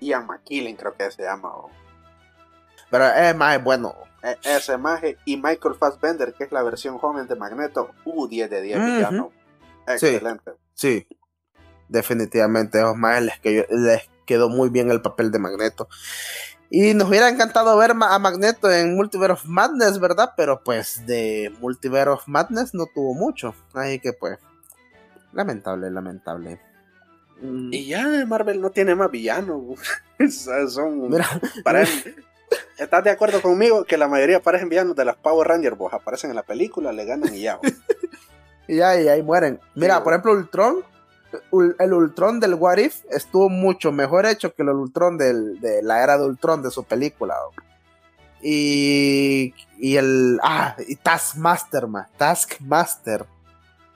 Ian McKellen creo que se llama. o- Pero es más bueno. e- ese maje y Michael Fassbender, que es la versión joven de Magneto. Uh, 10 de 10 Ujú. villano. Sí. Excelente. Sí, definitivamente. Esos más les, que- les quedó muy bien el papel de Magneto. Y nos hubiera encantado ver a Magneto en Multiverse of Madness, ¿verdad? Pero pues de Multiverse of Madness no tuvo mucho. Así que pues, lamentable, lamentable. Mm, Y ya Marvel no tiene más villanos. Son Mira, parecen- ¿Estás de acuerdo conmigo que la mayoría parecen villanos de las Power Rangers? Vos aparecen en la película, le ganan y ya. vos. y ya, y ahí mueren. Mira, Sí, por ejemplo, Ultron. El Ultron del What If estuvo mucho mejor hecho que el Ultron del- de la era de Ultron de su película. Y, y el. Ah, y Taskmaster, ma. Taskmaster.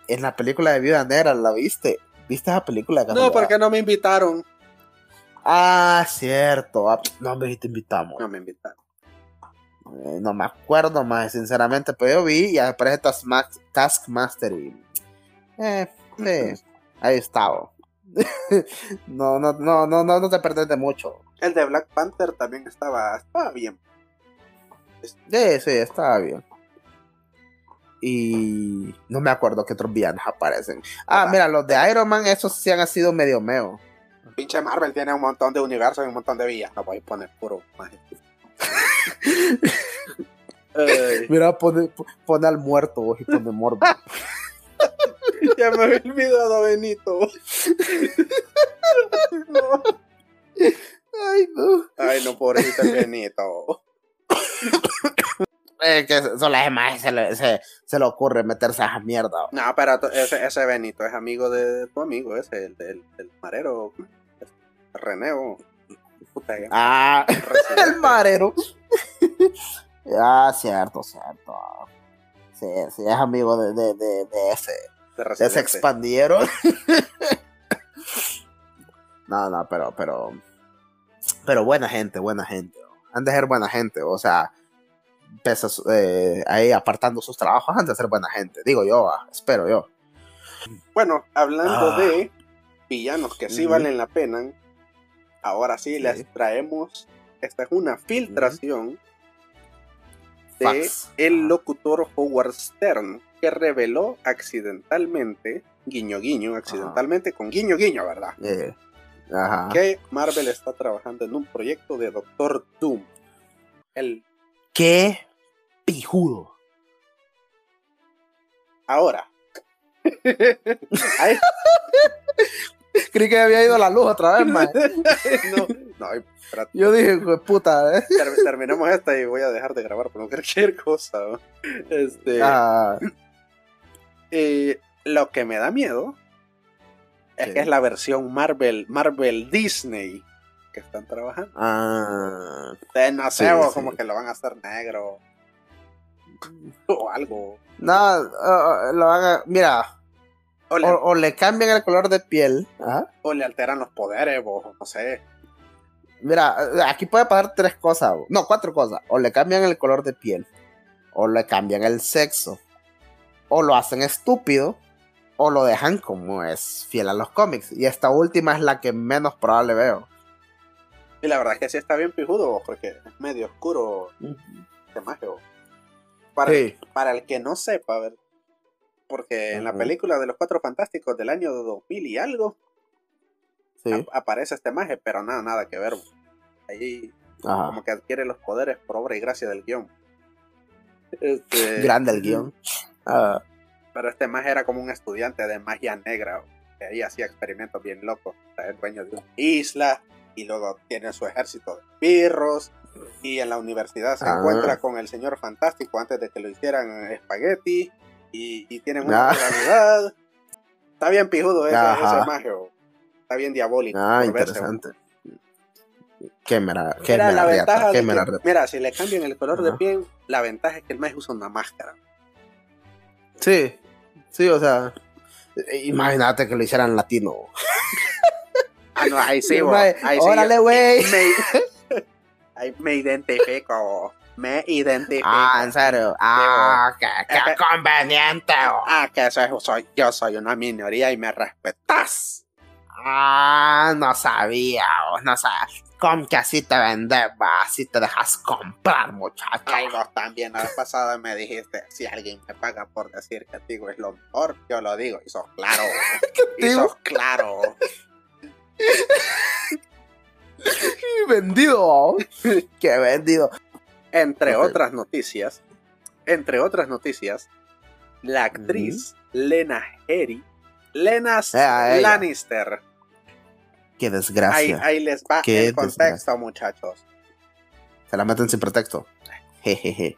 En la película de Viuda Negra, ¿la viste? ¿Viste esa película? No, porque no me invitaron. Ah, cierto. Ah, no me te invitamos. No me invitaron. Eh, no me acuerdo más, sinceramente, pero yo vi y aparece Taskma- Taskmaster y. Eh, sí, ahí estaba. no, no, no, no, no, no te perdés de mucho. El de Black Panther también estaba, estaba bien. Sí, sí, estaba bien. Y no me acuerdo qué otros villanos aparecen. Ah, Ajá. mira, los de Iron Man, esos sí han sido medio meo. Pinche Marvel tiene un montón de universos y un montón de villas. No voy a poner puro Mira, pone, pone al muerto y pone morbo. ya me había olvidado, Benito. No. Ay, no. Ay, no, pobrecito el Benito. Eh, que son las demás se le, se, se le ocurre meterse a esa mierda. No, pero ese, ese Benito es amigo de tu amigo, ese, el del, marero. Reneo. Puta. Ah, el marero. ah, cierto, cierto. Sí, sí, es amigo de, de, de, de ese, De Residente. expandieron. no, no, pero, pero, pero buena gente, buena gente. Han de ser buena gente, o sea, pese a eh, ahí apartando sus trabajos, han de ser buena gente, digo yo, ah, espero yo. Bueno, hablando Ah. de villanos que sí valen la pena, ahora sí, Sí. les traemos. Esta es una filtración de el locutor Howard Stern, que reveló accidentalmente, guiño guiño, accidentalmente con guiño guiño, ¿verdad? Eh, ajá. Que Marvel está trabajando en un proyecto de Doctor Doom. El... ¡Qué pijudo! Ahora. Creí que había ido la luz otra vez, man. no, no, espérate. Yo dije, "Jue puta, ¿eh? Ter- terminemos esta y voy a dejar de grabar por cualquier cosa. ¿no? Este, Ah, eh, lo que me da miedo es que es la versión Marvel, Marvel Disney que están trabajando. ah, Entonces, no sé, Sí, o sí. como que lo van a hacer negro o algo. no, lo van a- mira, O le, o, o le cambian el color de piel, ajá. o le alteran los poderes, no sé. Mira, aquí puede pasar tres cosas, no, cuatro cosas. O le cambian el color de piel, o le cambian el sexo, o lo hacen estúpido, o lo dejan como es fiel a los cómics. Y esta última es la que menos probable veo. Y la verdad es que sí está bien pijudo, porque es medio oscuro este mago. Para, Sí. para el que no sepa, a ver, porque en la película de los Cuatro Fantásticos del año 2000 y algo, Sí. aparece este maje, pero nada, nada que ver. Ahí Ajá. como que adquiere los poderes por obra y gracia del guion. Este, Grande el guion. Ah, Pero este maje era como un estudiante de magia negra, que ahí hacía experimentos bien locos. O sea, es dueño de una isla y luego tiene su ejército de pirros. Y en la universidad se Ah. encuentra con el señor fantástico antes de que lo hicieran espagueti. Y, y tienen una Ah. rivalidad. Está bien pijudo ese, ese maje, o- Está bien diabólico. ah, verse, interesante. Qué mera, qué Mira, la mera ventaja riata, qué de mera que- riata. mira, si le cambian el color de piel, la ventaja es que el maje usa una máscara. Sí, sí, o sea, eh, imagínate que lo hicieran latino. Ah, no, ahí sí, bo, ahí sí, Órale, güey. me, ahí me identifico. Me identifico. Ah, en serio. Ah, qué, qué Es que- conveniente. oh. Ah, que eso es- soy, yo soy una minoría y me respetas. Ah, no sabía, oh, no sabía. Con que así te vendes, va, así te dejas comprar, muchacho. Ay, vos también la vez pasada me dijiste, si alguien me paga por decir que Tigo es lo mejor, yo lo digo. Y sos claro. y sos claro. vendido, qué vendido. Entre otras noticias, entre otras noticias, la actriz Lena Headey, Lena Ah. Lannister. Qué desgracia. ahí les va Qué el contexto, muchachos. Se la meten sin pretexto. Jejeje.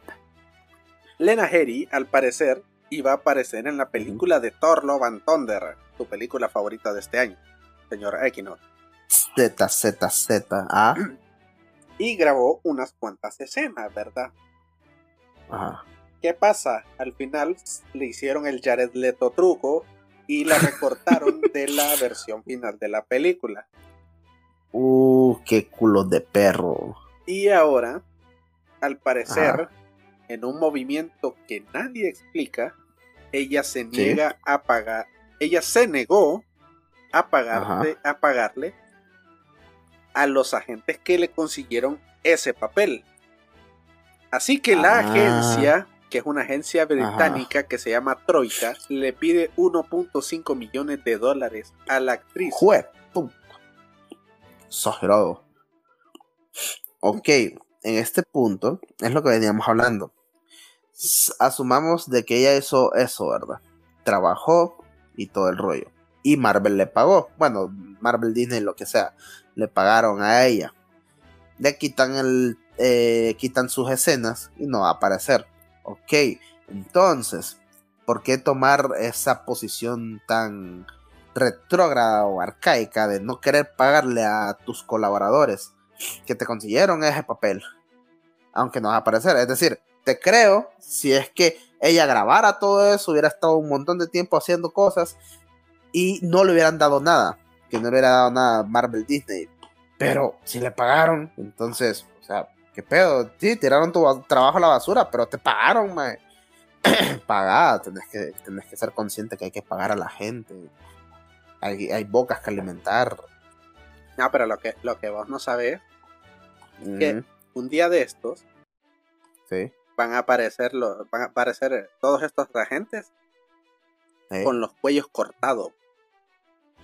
Lena Headey, al parecer, iba a aparecer en la película de Thor Love and Thunder, tu película favorita de este año, señor Equinox, Z, Z, Z. Ah, y grabó unas cuantas escenas, ¿verdad? ajá. ¿Qué pasa? Al final le hicieron el Jared Leto truco y la recortaron de la versión final de la película. Uh, qué culo de perro. Y ahora, al parecer, Ajá. en un movimiento que nadie explica, ella se niega a pagar, ella se negó a pagarle, a pagarle a los agentes que le consiguieron ese papel. Así que la Ah. agencia, que es una agencia británica que se llama Troika, le pide 1.5 millones de dólares a la actriz. Jue. Exagerado. Ok, en este punto es lo que veníamos hablando. Asumamos de que ella hizo eso, ¿verdad? Trabajó y todo el rollo. Y Marvel le pagó. Bueno, Marvel Disney, lo que sea. Le pagaron a ella. Le quitan el. eh, quitan sus escenas y no va a aparecer. Ok, entonces, ¿por qué tomar esa posición tan retrógrada o arcaica de no querer pagarle a tus colaboradores que te consiguieron ese papel? Aunque no va a aparecer. Es decir, te creo si es que ella grabara todo eso, hubiera estado un montón de tiempo haciendo cosas y no le hubieran dado nada. Que no le hubiera dado nada Marvel Disney. Pero si le pagaron, entonces, o sea, ¿qué pedo? Sí, tiraron tu ba- trabajo a la basura, pero te pagaron, mae. Pagada, tenés que, tenés que ser consciente que hay que pagar a la gente. Hay, hay bocas que alimentar. No, pero lo que, lo que vos no sabés, ¿Qué? Ujú, un día de estos Sí. van a aparecer los, van a aparecer todos estos agentes ¿eh? con los cuellos cortados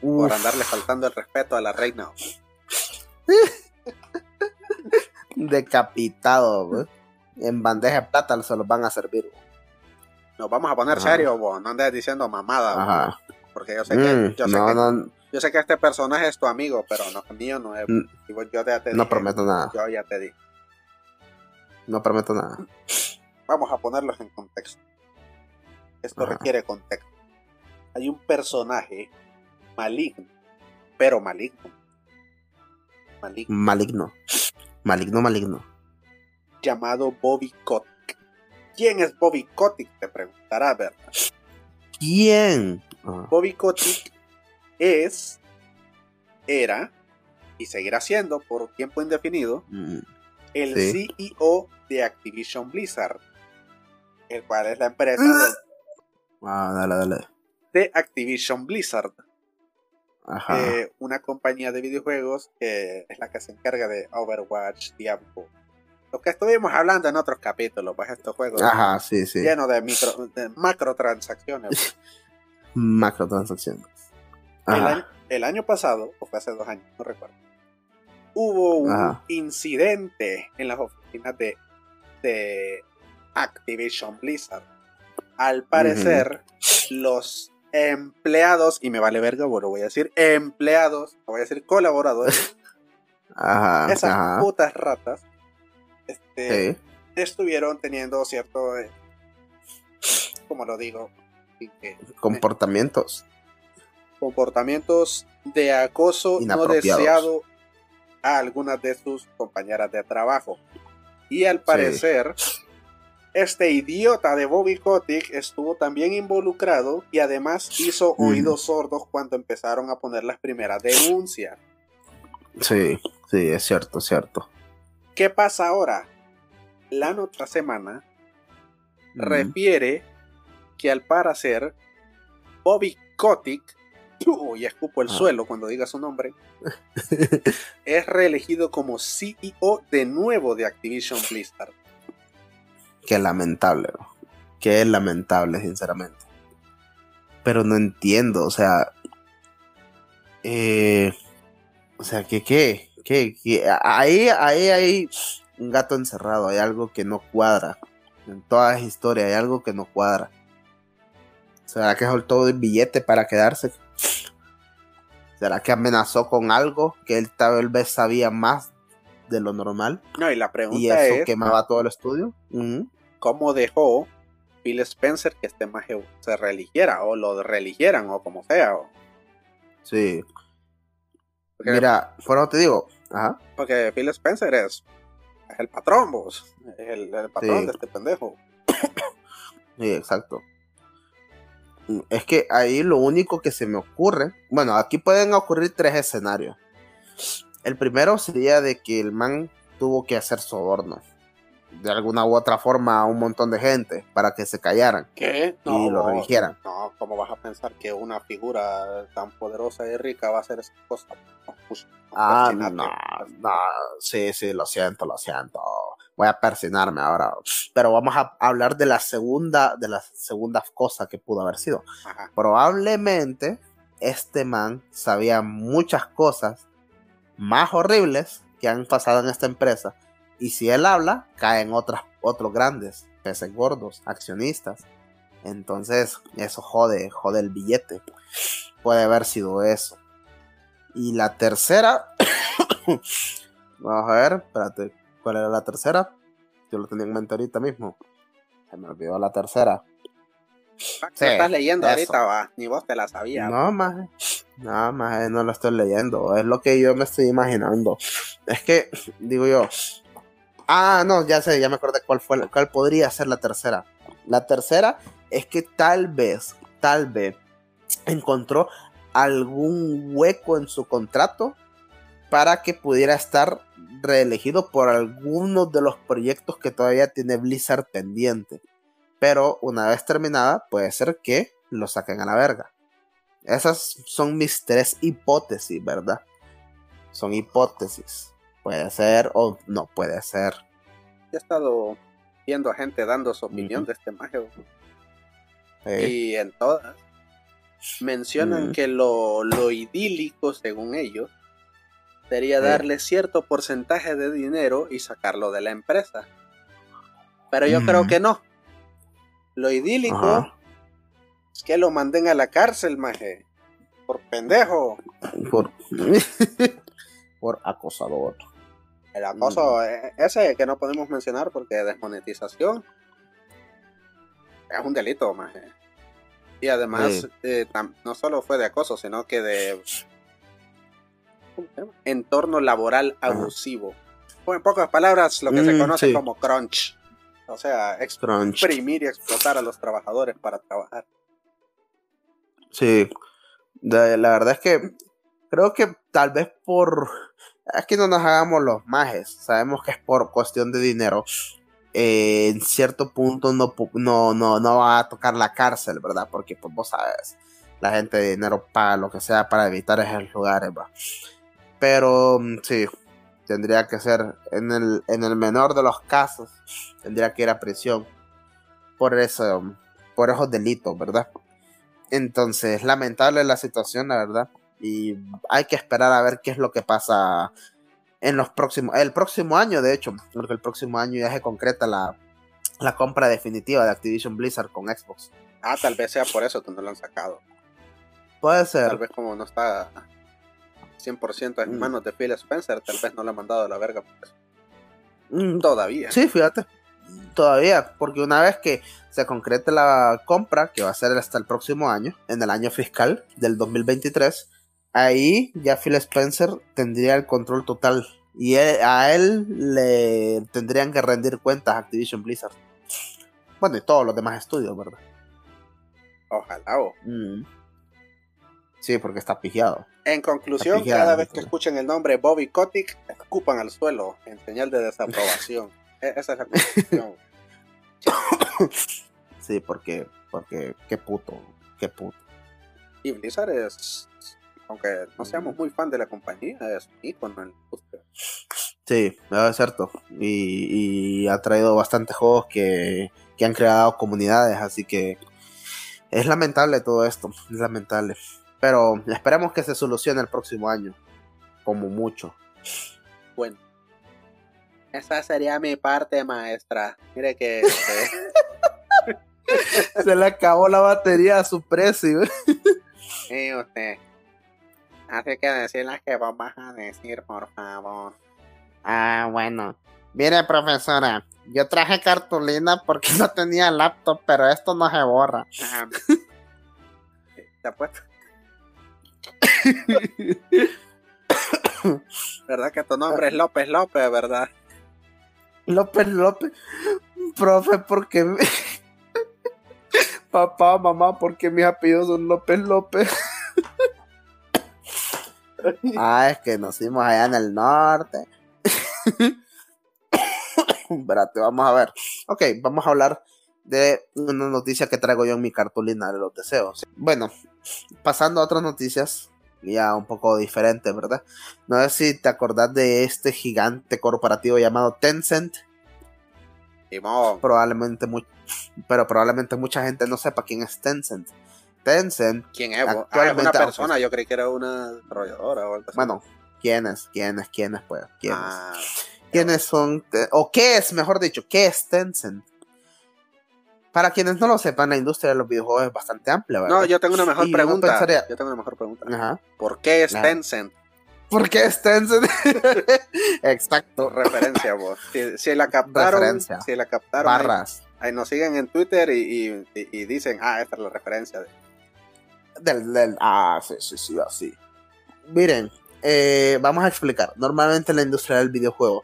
Uf, por andarle faltando el respeto a la reina. decapitado, güey. En bandeja de plata se los van a servir. güey. Nos vamos a poner Ajá. serios, vos. No andes diciendo mamada, porque yo sé que, Mm, yo sé no, que, no, yo sé que este personaje es tu amigo, pero no mío no es. Mm. Yo ya te no prometo nada. Yo ya te dije. No prometo nada. Vamos a ponerlos en contexto. Esto Ajá. requiere contexto. Hay un personaje maligno, pero maligno. Maligno, Maligno. Maligno, maligno. llamado Bobby Kotick. ¿Quién es Bobby Kotick? Te preguntarás, ¿verdad? ¿Quién? Ah, Bobby Kotick es, era y seguirá siendo por tiempo indefinido mm, el Sí. CEO de Activision Blizzard, el cual es la empresa ah, dale, dale. de Activision Blizzard. Eh, una compañía de videojuegos que es la que se encarga de Overwatch, Diablo. Lo que estuvimos hablando en otros capítulos, pues estos juegos Ajá, sí, sí. llenos de, micro, de macrotransacciones. pues. Macrotransacciones. El, año, el año pasado, o fue hace dos años, no recuerdo, hubo un Ajá. incidente en las oficinas de, de Activision Blizzard. Al parecer, los empleados, y me vale verga, bueno, voy a decir empleados, no voy a decir colaboradores, Ajá. esas Ajá. putas ratas, este, Sí. estuvieron teniendo cierto, eh, como lo digo, Comportamientos. comportamientos de acoso no deseado a algunas de sus compañeras de trabajo. Y al parecer, este idiota de Bobby Kotick estuvo también involucrado y además hizo oídos sordos cuando empezaron a poner las primeras denuncias. Sí, sí, es cierto, es cierto. ¿Qué pasa ahora? La otra semana Mm. refiere que al parecer Bobby Kotick, y escupo el Ah. suelo cuando diga su nombre, es reelegido como CEO de nuevo de Activision Blizzard. Qué lamentable, bro. Qué lamentable, sinceramente. Pero no entiendo, o sea. Eh, o sea, que qué, qué, qué? Ahí, ahí hay un gato encerrado, hay algo que no cuadra. En toda esa historia hay algo que no cuadra. ¿Será que soltó el billete para quedarse? ¿Será que amenazó con algo que él tal vez sabía más de lo normal? No, y la pregunta Y eso es, quemaba todo el estudio. Ujú. ¿Cómo dejó Phil Spencer que este maje se religiera o lo religieran o como sea? o- Sí. porque, Mira, fuera te digo. Ajá. porque Phil Spencer es, es el patrón, vos. Es el, el patrón Sí. de este pendejo. Sí, exacto. Es que ahí lo único que se me ocurre. Bueno, aquí pueden ocurrir tres escenarios. El primero sería de que el man tuvo que hacer soborno. De alguna u otra forma a un montón de gente para que se callaran ¿Qué? y lo religieran. No, ¿cómo vas a pensar que una figura tan poderosa y rica va a hacer esas cosas? No, pues, no, Ah, persínate. no, no, sí, sí, lo siento, lo siento. Voy a persinarme ahora. Pero vamos a hablar de la segunda, de la segunda cosa que pudo haber sido. Ajá. Probablemente este man sabía muchas cosas más horribles que han pasado en esta empresa. Y si él habla, caen otras, otros grandes, peces gordos, accionistas. Entonces, eso jode, jode el billete. Puede haber sido eso. Y la tercera. Vamos a ver, espérate. ¿Cuál era la tercera? Yo lo tenía en mente ahorita mismo. Se me olvidó la tercera. ¿Qué Sí, estás leyendo eso. ahorita, va? Ni vos te la sabías. No, más. No, más no lo estoy leyendo. Es lo que yo me estoy imaginando. Es que, digo yo. Ah, no, ya sé, ya me acordé cuál fue, cuál podría ser la tercera. La tercera es que tal vez, tal vez, encontró algún hueco en su contrato para que pudiera estar reelegido por algunos de los proyectos que todavía tiene Blizzard pendiente. Pero una vez terminada, puede ser que lo saquen a la verga. Esas son mis tres hipótesis, ¿verdad? Son hipótesis. Puede ser o no puede ser. Yo he estado viendo a gente dando su opinión de este mago. Y en todas mencionan que lo, lo idílico, según ellos, sería darle cierto porcentaje de dinero y sacarlo de la empresa. Pero yo creo que no. Lo idílico es que lo manden a la cárcel, maje. Por pendejo. Por, por acosador. El acoso, e, ese que no podemos mencionar porque desmonetización es un delito, maje. Y además, eh, no solo fue de acoso, sino que de entorno laboral abusivo. en pocas palabras, lo que se mm, conoce como crunch. O sea, exprimir y explotar a los trabajadores para trabajar. Sí, la verdad es que creo que tal vez por... Que no nos hagamos los majes, sabemos que es por cuestión de dinero. Eh, en cierto punto no, no, no, no va a tocar la cárcel, ¿verdad? Porque pues vos sabes, la gente de dinero paga lo que sea para evitar esos lugares, ¿va? Pero mm, sí, tendría que ser en el, en el menor de los casos, tendría que ir a prisión por eso, por esos delitos, ¿verdad? Entonces, lamentable la situación, la verdad. Y hay que esperar a ver qué es lo que pasa en los próximos, el próximo año, de hecho, porque el próximo año ya se concreta la, la compra definitiva de Activision Blizzard con Xbox. Ah, tal vez sea por eso que no lo han sacado. Puede ser. Tal vez como no está 100% en mm. manos de Phil Spencer, tal vez no le ha mandado a la verga. Mm. Todavía. Sí, fíjate. Todavía, porque una vez que se concrete la compra, que va a ser hasta el próximo año, en el año fiscal del 2023, ahí ya Phil Spencer tendría el control total. Y a él le tendrían que rendir cuentas Activision Blizzard. Bueno, y todos los demás estudios, ¿verdad? Ojalá. Mm. Sí, porque está pigiado. En conclusión, cada vez que escuchen el nombre Bobby Kotick, escupan al suelo en señal de desaprobación. E-, esa es la conclusión. sí, porque, porque, qué puto, qué puto. Y Blizzard es, aunque no seamos muy fan de la compañía, es un icono en la industria. Sí, es cierto. Y, y ha traído bastantes juegos que, que han creado comunidades, así que es lamentable todo esto, es lamentable. Pero esperemos que se solucione el próximo año. Como mucho. Bueno. Esa sería mi parte, maestra. Mire que... se le acabó la batería a su precio. sí, usted. Así que decir las que vamos a decir, por favor. Ah, bueno. Mire, profesora, yo traje cartulina porque no tenía laptop, pero esto no se borra. ¿Te apuesto? ¿Verdad que tu nombre es López López, verdad? López López. Profe, porque Papá, mamá, porque mis apellidos son López López. ah, es que nos fuimos allá en el norte. Espérate, vamos a ver. Ok, vamos a hablar de una noticia que traigo yo en mi cartulina de los deseos. Bueno, pasando a otras noticias, ya un poco diferentes, ¿verdad? No sé si te acordás de este gigante corporativo llamado Tencent. Probablemente pero probablemente mucha gente no sepa quién es Tencent. Tencent. ¿Quién es? Ah, una persona, yo creí que era una desarrolladora o algo así. Bueno, ¿quiénes? ¿Quiénes? ¿Quiénes, pues? ¿Quiénes? Ah, ¿Quiénes son? O qué es, mejor dicho, ¿qué es Tencent? Para quienes no lo sepan, la industria de los videojuegos es bastante amplia, ¿verdad? No, yo tengo una mejor pregunta. Yo tengo una mejor pregunta. ¿Por qué es Tencent? ¿Por qué es Tencent? Exacto. Referencia, vos. Si, la captaron, referencia. si la captaron. Barras. Ahí, nos siguen en Twitter y, dicen, ah, esta es la referencia. Del, del, ah, sí, sí, sí, así. Miren, eh, vamos a explicar. Normalmente en la industria del videojuego,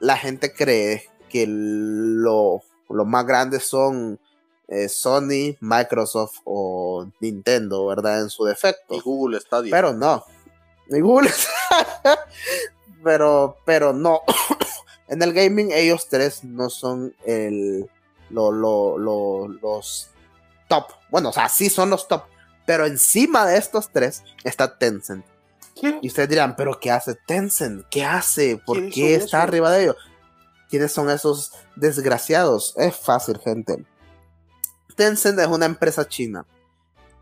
la gente cree que lo los más grandes son eh, Sony, Microsoft o Nintendo, ¿verdad? En su defecto. Y Google Stadia. Pero no. Y Google pero, pero no. en el gaming ellos tres no son el, los top. Bueno, o sea, sí son los top. Pero encima de estos tres está Tencent. Y ustedes dirán, pero ¿qué hace Tencent? ¿Qué hace? ¿Por qué está arriba de ellos? ¿Quiénes son esos desgraciados? Es fácil, gente. Tencent es una empresa china.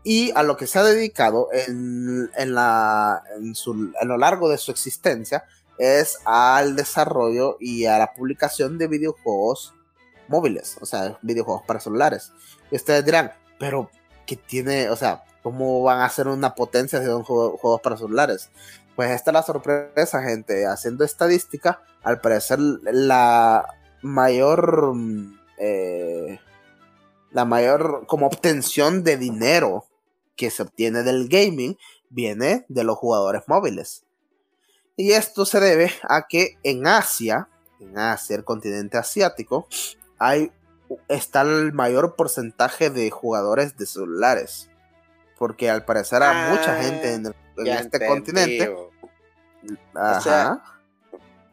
Y a lo que se ha dedicado en, la, en, lo largo de su existencia es al desarrollo y a la publicación de videojuegos móviles, o sea, videojuegos para celulares. Y ustedes dirán, pero ¿qué tiene, o sea, cómo van a hacer una potencia de un juegos para celulares? Pues esta es la sorpresa, gente. Haciendo estadística, al parecer la mayor... Eh, la mayor como obtención de dinero que se obtiene del gaming viene de los jugadores móviles. Y esto se debe a que en Asia, en Asia, el continente asiático, hay, está el mayor porcentaje de jugadores de celulares. Porque al parecer a mucha ah, gente en, este continente.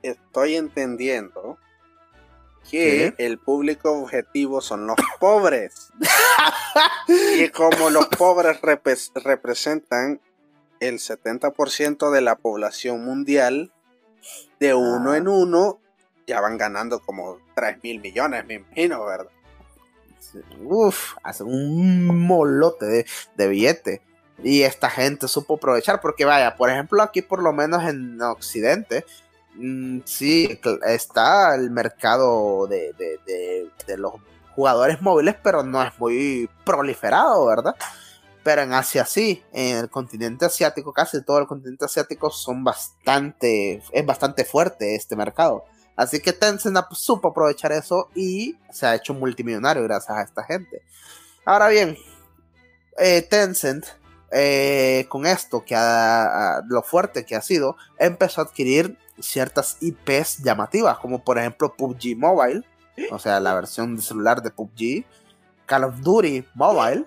estoy entendiendo que el público objetivo son los pobres. y como los pobres representan el 70% de la población mundial, de uno en uno ya van ganando como 3 mil millones, me imagino, ¿verdad? Uf, hace un molote de, de billete. Y esta gente supo aprovechar, porque vaya, por ejemplo, aquí por lo menos en Occidente, Mm, sí, está el mercado de, los jugadores móviles, pero no es muy proliferado, ¿verdad? Pero en Asia sí, en el continente asiático, casi todo el continente asiático son bastante, es bastante fuerte este mercado. Así que Tencent supo aprovechar eso y se ha hecho multimillonario gracias a esta gente. Ahora bien, eh, Tencent, eh, con esto, que lo fuerte que ha sido, empezó a adquirir ciertas IPs llamativas, como por ejemplo PUBG Mobile, o sea, la versión de celular de PUBG, Call of Duty Mobile.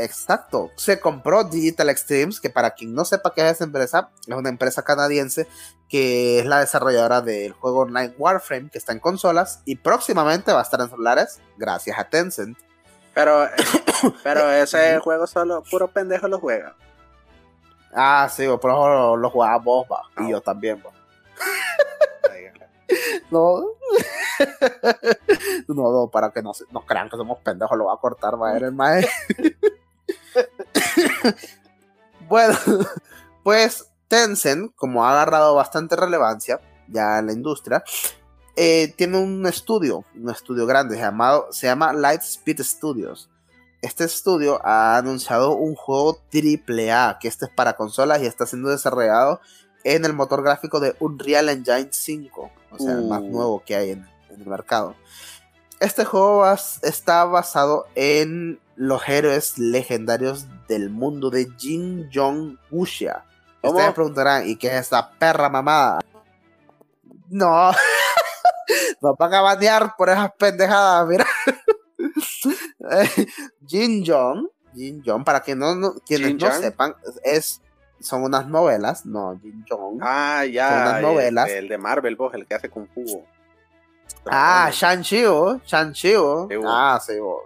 Exacto, se compró Digital Extremes, que para quien no sepa qué es esa empresa, es una empresa canadiense que es la desarrolladora del juego online Warframe, que está en consolas y próximamente va a estar en celulares, gracias a Tencent. Pero, pero ese juego solo puro pendejo lo juega. Ah, sí, pero lo, jugaba vos, va. Y yo también, va. no. no, no, para que no, no crean que somos pendejos, lo va a cortar, va a el maestro. bueno, pues Tencent, como ha agarrado bastante relevancia ya en la industria, eh, tiene un estudio, un estudio grande llamado, se llama Lightspeed Studios este estudio ha anunciado un juego AAA, que este es para consolas y está siendo desarrollado en el motor gráfico de Unreal Engine 5, o sea, el más uh. nuevo que hay en, el mercado. Este juego está basado en los héroes legendarios del mundo de Jin Jong Wuxia. Ustedes preguntarán, ¿y qué es esta perra mamada? No, no van a banear por esas pendejadas, mira. Jin Jong, Jin Jong, para que no, quienes no sepan, es son unas novelas, no, Jin Jong. Ah, ya. Son unas novelas. El, de Marvel, vos, el que hace Kung Fu. Ah, Shang-Chi, Shang-Chi. Ah, sí, vos.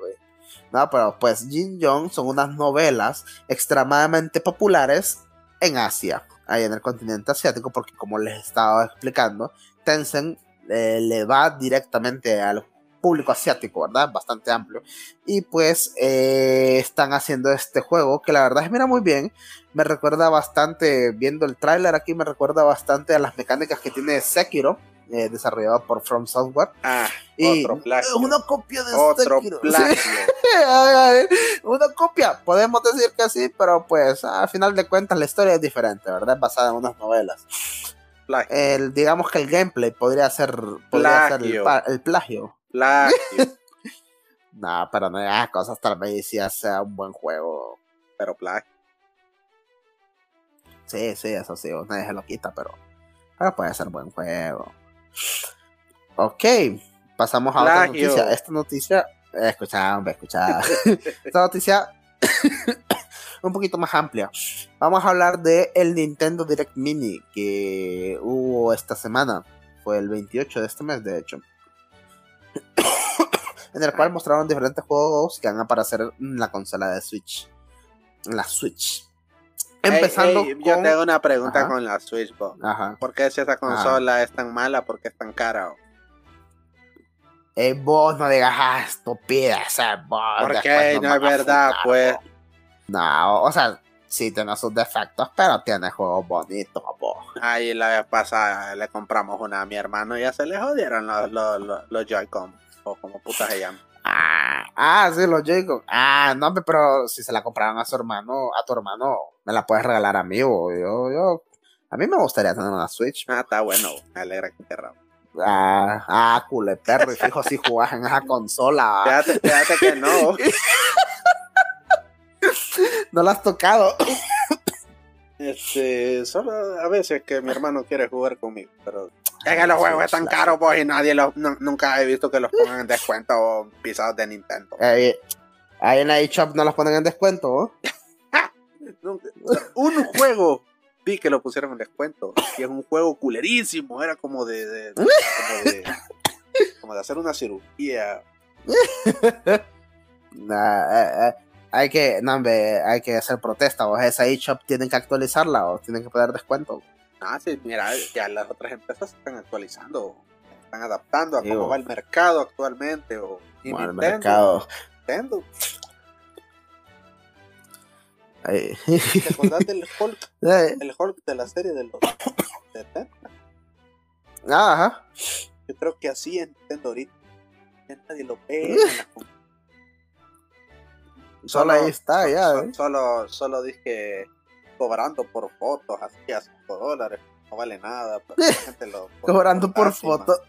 No, pero pues Jin Jong son unas novelas extremadamente populares en Asia, ahí en el continente asiático, porque como les estaba explicando, Tencent eh, le va directamente al público asiático, ¿verdad? Bastante amplio. Y pues eh, están haciendo este juego que la verdad es mira muy bien. Me recuerda bastante, viendo el tráiler aquí, me recuerda bastante a las mecánicas que tiene Sekiro. Eh, desarrollado por From Software. Ah, y otro plagio. Una copia de otro Sekiro. Plagio. una copia, podemos decir que sí, pero pues al final de cuentas la historia es diferente, ¿verdad? Es basada en unas novelas. El, digamos que el gameplay podría ser, podría ser el, plagio. Plagio. no, pero no hagas cosas tal vez si sea un buen juego. Pero plagio. Sí, sí, eso sí, nadie se lo quita, pero, pero puede ser buen juego. Ok, pasamos a otra noticia. Esta noticia, eh, escucha, hombre. Esta noticia un poquito más amplia. Vamos a hablar de el Nintendo Direct Mini que hubo esta semana. Fue el 28 de este mes, de hecho. en el cual mostraron diferentes juegos que van a aparecer en la consola de Switch. La Switch. Empezando Yo tengo una pregunta con la Switch, Ajá. ¿Por qué si esa consola es tan mala? ¿Por qué es tan cara? Eh, vos no digas, ah, estúpida, vos. ¿Por qué? No, es verdad, pues. No, o sea, sí tiene sus defectos, pero tiene juegos bonitos, vos. Ahí la vez pasada le compramos una a mi hermano y ya se le jodieron los, los, los, Joy-Con, o como putas se llaman. Ah, sí, los Joy-Con. Ah, no, pero si se la compraron a su hermano, a tu hermano, me la puedes regalar a mí, o yo, yo. A mí me gustaría tener una Switch. Ah, está bueno, me alegra que te Ah, ah, cule perro, y fijo si jugás en esa consola. Fíjate, fíjate que no. no la has tocado. Este, solo a veces que mi hermano quiere jugar conmigo, pero es que los juegos están caros, pues, y nadie los, nunca he visto que los pongan en descuento o pisados de Nintendo. ahí en la eShop no los ponen en descuento, Un juego vi que lo pusieron en descuento. Y es un juego culerísimo. Era como de, como de, hacer una cirugía. nah, eh, eh, hay que, no, hay que hacer protesta. O esa eShop tienen que actualizarla o tienen que poner descuento. Ah, sí, mira, ya las otras empresas se están actualizando, están adaptando a cómo va el mercado actualmente. O, el mercado. Nintendo ¿Te acordás del Hulk? El Hulk de la serie de los Ajá. Yo creo que así en Nintendo ahorita. Nadie lo ve. solo, ahí está, ya. ¿eh? Solo, solo dije cobrando por fotos, así a 5 dólares. No vale nada. Pero la gente lo, cobrando por fotos.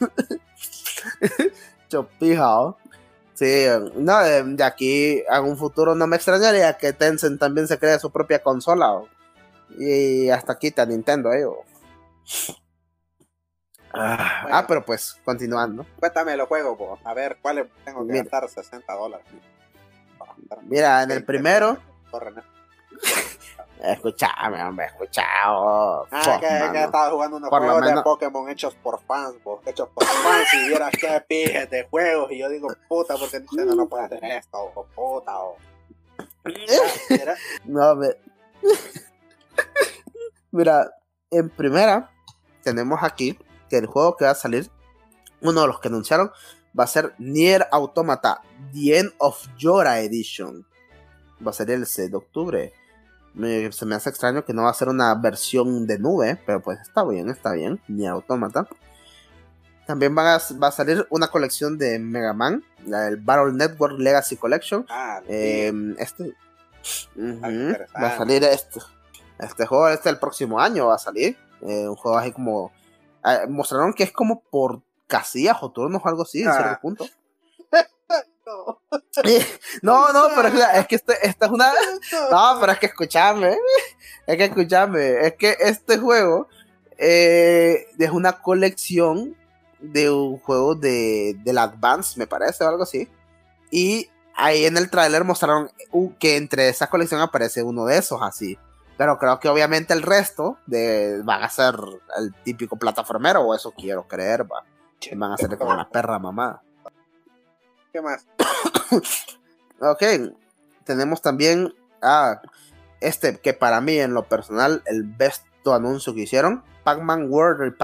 Chopijao. Sí, no, de, aquí a un futuro no me extrañaría que Tencent también se cree su propia consola. y hasta quita Nintendo, eh. Ah, pero pues, continuando. Cuéntame los juegos, a ver cuáles tengo que gastar 60 dólares. Mira, en el primero. Escuchame, hombre, escuchado. Ah, que, que, estaba jugando unos juegos de Pokémon hechos por fans, hechos por fans, y vieras qué pijes de juegos, y yo digo, puta, porque Nintendo no puede hacer esto, o puta, o... no, me... Mira, en primera, tenemos aquí que el juego que va a salir, uno de los que anunciaron, va a ser Nier Automata, The End of Yora Edition. Va a ser el 6 de octubre se me hace extraño que no va a ser una versión de nube, pero pues está bien, está bien, ni autómata. También va a, salir una colección de Mega Man, la del Battle Network Legacy Collection. Ah, em, este va a salir este, este juego, este el próximo año va a salir. Eh, un juego así como. Ah, mostraron que es como por casillas o turnos o algo así, en ah. cierto punto. No, no, pero es, que este, esta es una. No, pero es que escuchame. Es que escuchame. Es que este juego eh, es una colección de un juego de, del Advance, me parece, o algo así. Y ahí en el tráiler mostraron que entre esa colección aparece uno de esos así. Pero creo que obviamente el resto de, van a ser el típico plataformero, o eso quiero creer, va. Van a ser como una perra mamá. ¿Qué más? ok, tenemos también a este que para mí en lo personal el besto anuncio que hicieron, Pac-Man World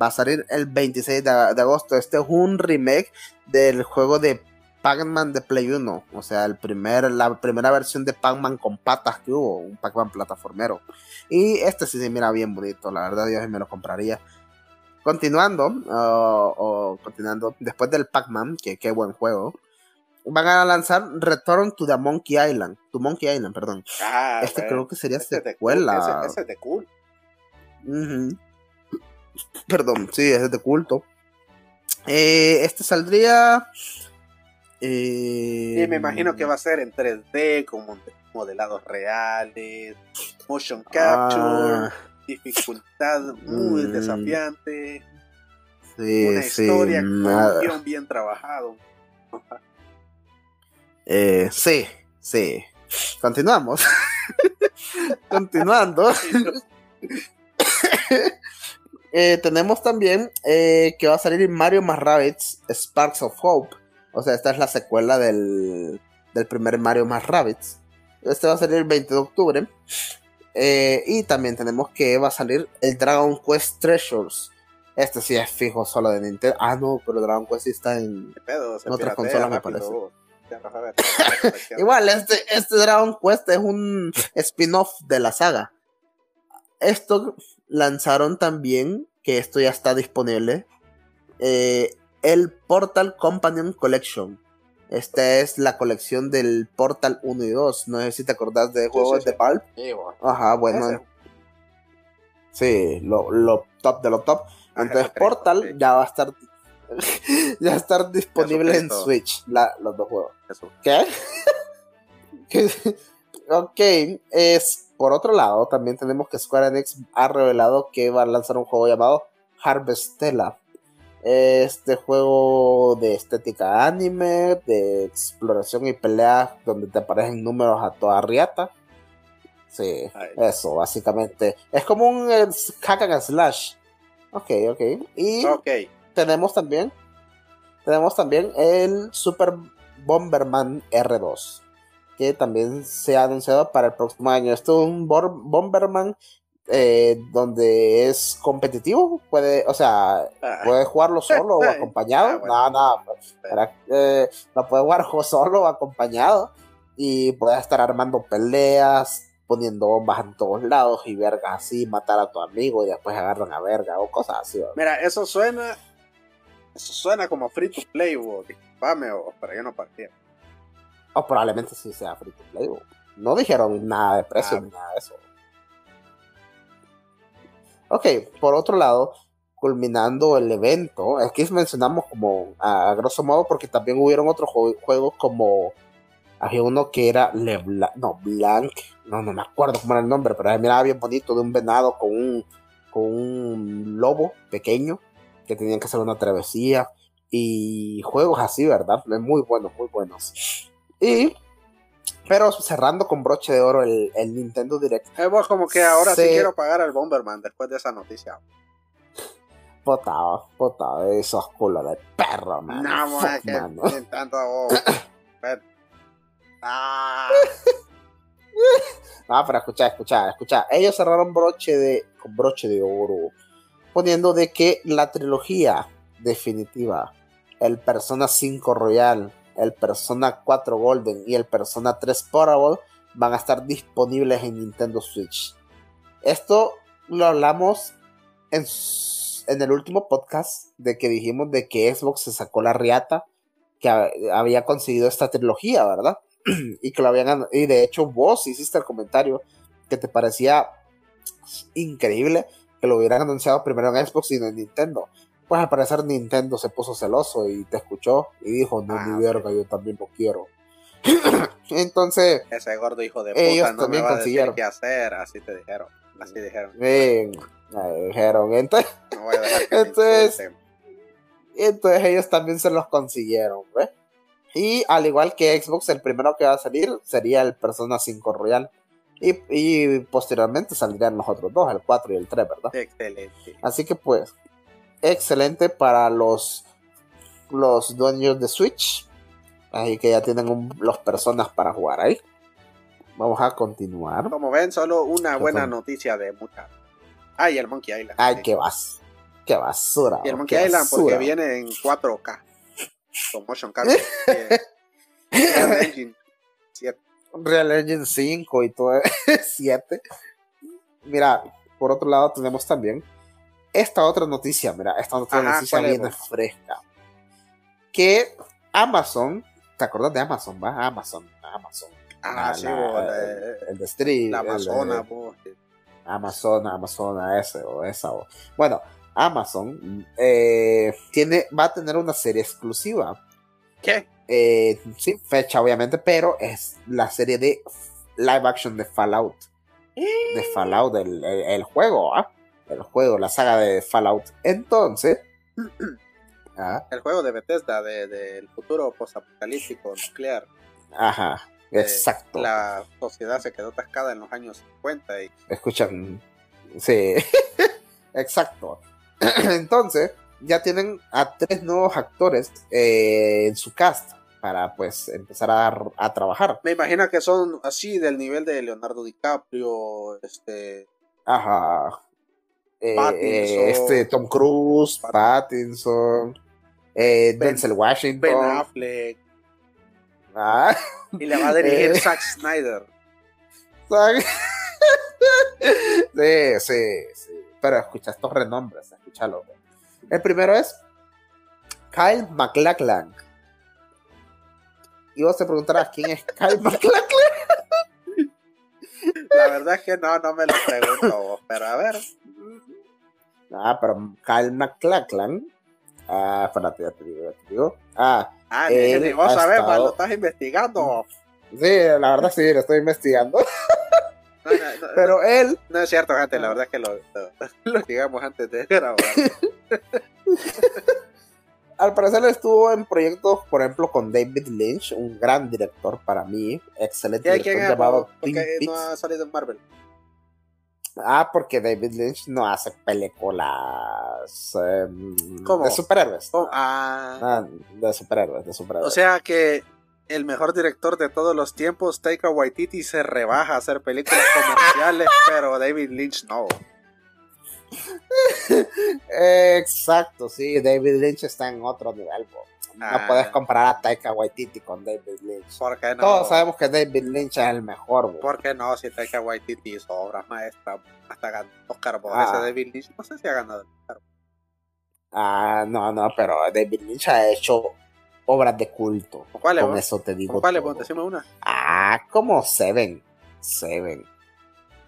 va a salir el 26 de, agosto. Este es un remake del juego de Pac-Man de Play 1, o sea, el primer, la primera versión de Pac-Man con patas que hubo, un Pac-Man plataformero. Y este sí se mira bien bonito, la verdad yo me lo compraría. Continuando, o continuando, después del Pac-Man, que qué buen juego, van a lanzar Return to the Monkey Island. To Monkey Island, perdón. Ah, este creo que sería secuela. Ese, es de cool. Perdón, sí, ese es de culto. Eh, este saldría. Eh, me imagino que va a ser en 3D, con modelados reales, motion capture, ah. Dificultad muy mm. desafiante. Sí, una historia con un bien trabajado. Eh, sí, sí. Continuamos. Continuando. Eh, tenemos también eh, que va a salir Mario más Rabbids Sparks of Hope. O sea, esta es la secuela del, del primer Mario más Rabbids. Este va a salir el 20 de octubre. Y también tenemos que va a salir el Dragon Quest Treasures. Este sí es fijo solo de Nintendo. Ah, no, pero Dragon Quest sí está en, pedo, en otras consolas, me parece. Igual, este, este Dragon Quest es un spin-off de la saga. Esto lanzaron también, que esto ya está disponible, eh, el Portal Companion Collection. Esta es la colección del Portal 1 y 2. No sé si te acordás de juegos sí, de Valve. Ajá, bueno. Ese. Sí, lo, lo top de lo top. Entonces Portal sí. ya va a estar ya va a estar disponible en. Switch, la- los dos juegos. ¿Qué? ok, es por otro lado, también tenemos que Square Enix ha revelado que va a lanzar un juego llamado Harvestella. Este juego de estética anime, de exploración y pelea, donde te aparecen números a toda riata. Sí, Ay. eso, básicamente. Es como un eh, hack and slash. Ok, ok. Y tenemos también tenemos también el Super Bomberman R2 que también se ha anunciado para el próximo año. Esto es un Bomberman eh, donde es competitivo, puede, o sea, Ah, puede jugarlo solo o acompañado. No, no, para- eh, no puede jugar solo o acompañado y puede estar armando peleas, poniendo bombas en todos lados y vergas así, matar a tu amigo y después agarran a verga o cosas así. ¿verdad? Mira, eso suena. Eso suena como free to play, bo. Disculpame, o para yo no partía. O probablemente sí sea free to play. No dijeron nada de precio Ah. ni nada de eso. Ok, por otro lado, culminando el evento, aquí mencionamos como a, grosso modo porque también hubieron otros jue- juegos como había uno que era LeBlanc, no, Blanc, no, no me acuerdo cómo era el nombre, pero miraba bien bonito de un venado con un, con un lobo pequeño que tenían que hacer una travesía y juegos así, ¿verdad? Muy buenos, muy buenos. Y, pero cerrando con broche de oro el, el Nintendo Direct, Es vos como que ahora sí Sí. quiero pagar al Bomberman después de esa noticia. potado, potado, esos culos de perro, man. No, Fuck, man, que mano. tanto vos. Ven. Ah, Ah, pero escucha, escucha, escucha. Ellos cerraron broche de, con broche de oro, poniendo de que la trilogía definitiva, el Persona 5 Royal, el Persona 4 Golden y el Persona 3 Portable van a estar disponibles en Nintendo Switch. Esto lo hablamos en, el último podcast de que dijimos de que Xbox se sacó la riata que ha- había conseguido esta trilogía, ¿verdad? y que lo habían y de hecho vos hiciste el comentario que te parecía increíble que lo hubieran anunciado primero en Xbox y no en Nintendo. Pues al parecer Nintendo se puso celoso y te escuchó y dijo, no, Ah, ok. verga, yo también lo quiero. Entonces, ese gordo hijo de puta Ellos no me también va a decir consiguieron. qué hacer. Así te dijeron. Así dijeron. eh, eh, dijeron, entonces, No voy a dejar que me Entonces- entonces ellos también se los consiguieron, ¿ves? Y al igual que Xbox, el primero que va a salir sería el Persona 5 Royal. Y, y posteriormente saldrían los otros dos, el 4 y el 3, ¿verdad? Excelente. Así que pues, excelente para los, los dueños de Switch. Así que ya tienen un- los personas para jugar ahí. Vamos a continuar. Como ven, solo una buena noticia de muchas. Ah, y el Monkey Island. Ay, Sí. qué vas. Qué basura. Y el Monkey Island porque viene en 4K. Con motion capture. Unreal Engine 7. Real Engine 5 y todo 7. Mira, por otro lado tenemos también esta otra noticia, mira, esta otra Ajá, noticia ¿cuál es, viene vos? fresca. Que Amazon, ¿te acuerdas de Amazon, va? Amazon, Amazon. Ah, La- sí, la- vos, el, la, el de Street. la el Amazona, vos. Amazon, Amazon, ese o esa. o- Bueno, Amazon eh, tiene, va a tener una serie exclusiva. ¿Qué? Eh, sin fecha, obviamente, pero es la serie de live action de Fallout. De Fallout, el, el- el juego, ¿ah? El juego, la saga de Fallout. Entonces, ah, El juego de Bethesda de- del futuro postapocalíptico nuclear. ajá, Eh, exacto. La sociedad se quedó atascada en los años 50 y Escuchan, sí, exacto. Entonces, ya tienen a tres nuevos actores eh, en su cast para pues empezar a, a trabajar. me imagino que son así del nivel de Leonardo DiCaprio, este, Ajá. Eh, eh, este, Tom Cruise, Pattinson, eh, Denzel Washington. Ben Affleck. Ah, Y le va a dirigir. Zack Snyder. sí, sí, sí. Pero escucha estos renombres, escúchalo. El primero es Kyle MacLachlan. Y vos te preguntarás quién es Kyle MacLachlan. La verdad es que no, no me lo pregunto vos, pero a ver. Ah, pero Kyle MacLachlan. Ah, espérate, ya te digo, ya te digo. Ah, Ah, ni, vos sabés, estado- lo estás investigando. sí, la verdad sí, lo estoy investigando. No, no, no, Pero él, no es cierto, gente, la verdad es que lo, lo, lo digamos antes de grabar. al parecer, estuvo en proyectos, por ejemplo, con David Lynch, un gran director para mí. Excelente ¿Y director llamado ¿Por Twin qué no ha salido en Marvel? Ah, porque David Lynch no hace películas em, de superhéroes. Oh, ah, Ah, de superhéroes, de superhéroes. o sea que el mejor director de todos los tiempos, Taika Waititi, se rebaja a hacer películas comerciales, pero David Lynch no. Exacto, sí, David Lynch está en otro nivel. No Ah. puedes comparar a Taika Waititi con David Lynch. ¿Por qué no? Todos sabemos que David Lynch es el mejor. bo. ¿Por qué no? Si Taika Waititi hizo obras maestras, hasta ganó Oscar por Ah. ese David Lynch. No sé si ha ganado Oscar. Ah, no, no, pero David Lynch ha hecho obras de culto. ¿Con cuáles, Con eso te digo. Todo. vos? Decime una. Ah, como Seven. Seven.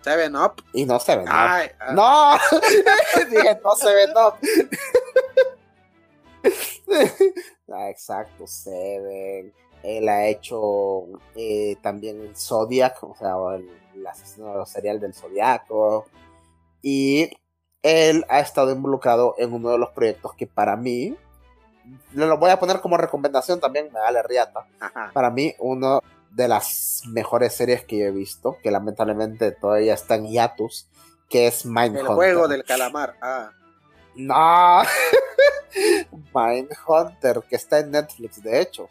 Seven Up. Y no Seven. Up. Ah, No, dije no Seven Up. ah, exacto, Seven. Él ha hecho eh, también Zodiac, o sea, el, el asesino serial del Zodiaco. Y él ha estado involucrado en uno de los proyectos que para mí, lo voy a poner como recomendación también, me vale riata. Ajá. Para mí, una de las mejores series que yo he visto, que lamentablemente todavía está en hiatus, que es El Mindhunter. juego del calamar. Ah. No, Mindhunter, que está en Netflix, de hecho.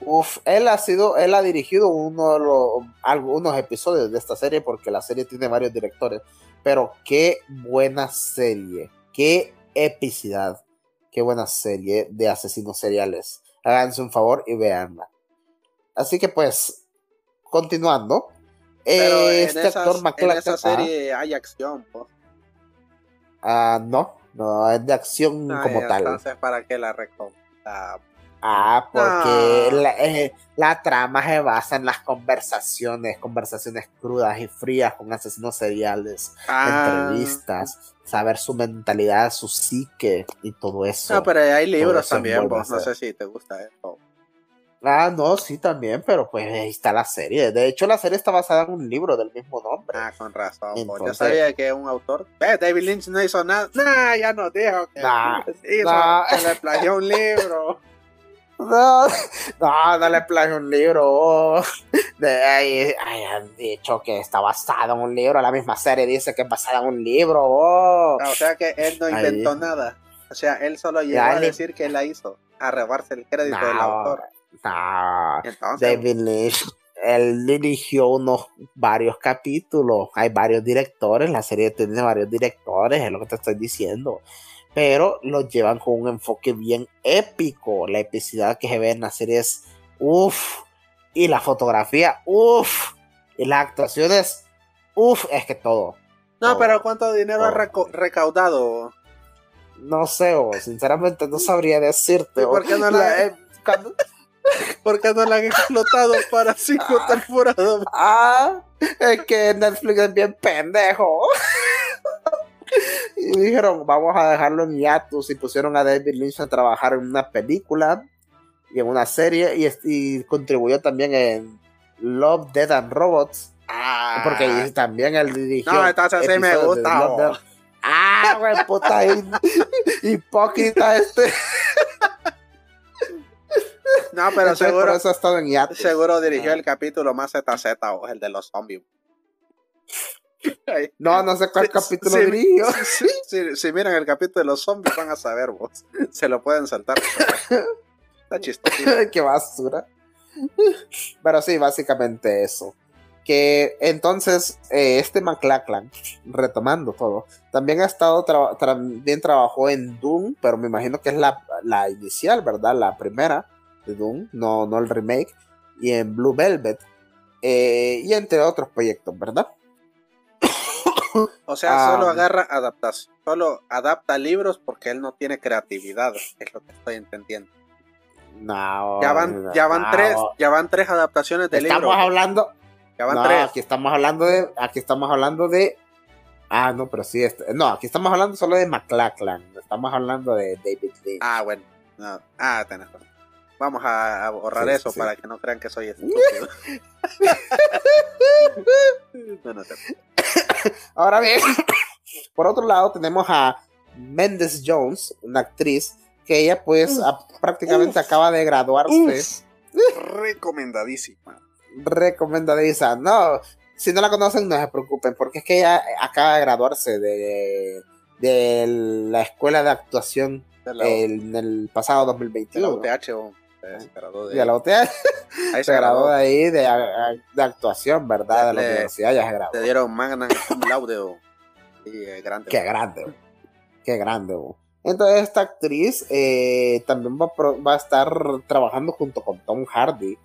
Uf, él ha sido, él ha dirigido uno de los, algunos episodios de esta serie porque la serie tiene varios directores. Pero qué buena serie, qué epicidad, qué buena serie de asesinos seriales. Háganse un favor y véanla. Así que pues, continuando. Pero en, este esas- actor en McLachlan- esa ah, serie hay acción. po. ah, no, no, es de acción Ah, como tal. Entonces, ¿para qué la recomienda? Ah, porque No. la, eh, la trama se basa en las conversaciones, conversaciones crudas y frías con asesinos seriales, Ah. entrevistas, saber su mentalidad, su psique y todo eso. No, pero hay libros también, vos. No sé si te gusta eso. Ah, no, sí, también, pero pues ahí está la serie. De hecho, la serie está basada en un libro del mismo nombre. Ah, con razón. Yo Entonces- sabía que un autor. Eh, David Lynch no hizo nada. Nah, ya nos dijo que Nah, hizo, nah. que le plagió un libro. No, no, no le plagio un libro. oh. De ahí, ay, han dicho que está basado en un libro. La misma serie dice que es basada en un libro. oh. Ah, O sea que él no inventó nada. O sea, él solo llegó Ya, a decir que la hizo. A robarse el crédito del autor. No. Entonces, David Lynch, él dirigió unos varios capítulos. Hay varios directores. La serie tiene varios directores, es lo que te estoy diciendo. Pero los llevan con un enfoque bien épico. La epicidad que se ve en la serie es uff. Y la fotografía, uff. Y las actuaciones, uff. Es que todo. no, pero ¿cuánto dinero ha reco- recaudado? No sé, o sinceramente no sabría decirte. ¿Y o. por qué no la- eh, cuando- ¿Por qué no la han explotado para cinco Ah. temporadas? Ah, es que Netflix es bien pendejo. y dijeron, vamos a dejarlo en hiatus y pusieron a David Lynch a trabajar en una película y en una serie y, contribuyó también en Love, Dead and Robots. Ah, Porque también él dirigió. No, entonces sí me gusta, oh. Ah, güey, puta hipócrita este. No, pero Entonces, seguro, por eso ha estado en hiatus. seguro dirigió el capítulo más ZZ o el de los zombies. No, no sé cuál Sí, capítulo sí, dirigió. sí, si miran el capítulo de los zombies van a saber vos. Se lo pueden saltar. Está chistoso. Qué basura. Pero sí, básicamente eso. que entonces eh, este McLachlan, retomando todo, también ha estado, también trabajó en Doom, pero me imagino que es la, la, inicial, ¿verdad? La primera de Doom, no, no el remake, y en Blue Velvet, eh, y entre otros proyectos, ¿verdad? O sea, solo ah. agarra adaptación, solo adapta libros porque él no tiene creatividad, es lo que estoy entendiendo. No, ya van, ya van tres, ya van tres adaptaciones de libros. Estamos hablando, no, Aquí estamos hablando de. Aquí estamos hablando de. Ah, no, pero sí. Este, no, aquí estamos hablando solo de McLachlan. Estamos hablando de David Lynch. Ah, bueno. Ah, tenés razón. Vamos a, borrar eso para que no crean que soy estúpido. Ahora bien, por otro lado tenemos a Mendes Jones, una actriz que ella pues prácticamente acaba de graduarse. Recomendadísima recomendadiza. No, si no la conocen, no se preocupen, porque es que ella acaba de graduarse de, de la escuela de actuación en el pasado 2021. De la UTH o se graduó de, la UTH. se, graduó de ahí de, actuación, ¿verdad? De la universidad ya se graduó. Te dieron magna laude eh, grande. Qué grande, qué grande. Entonces esta actriz eh, también va, va, a estar trabajando junto con Tom Hardy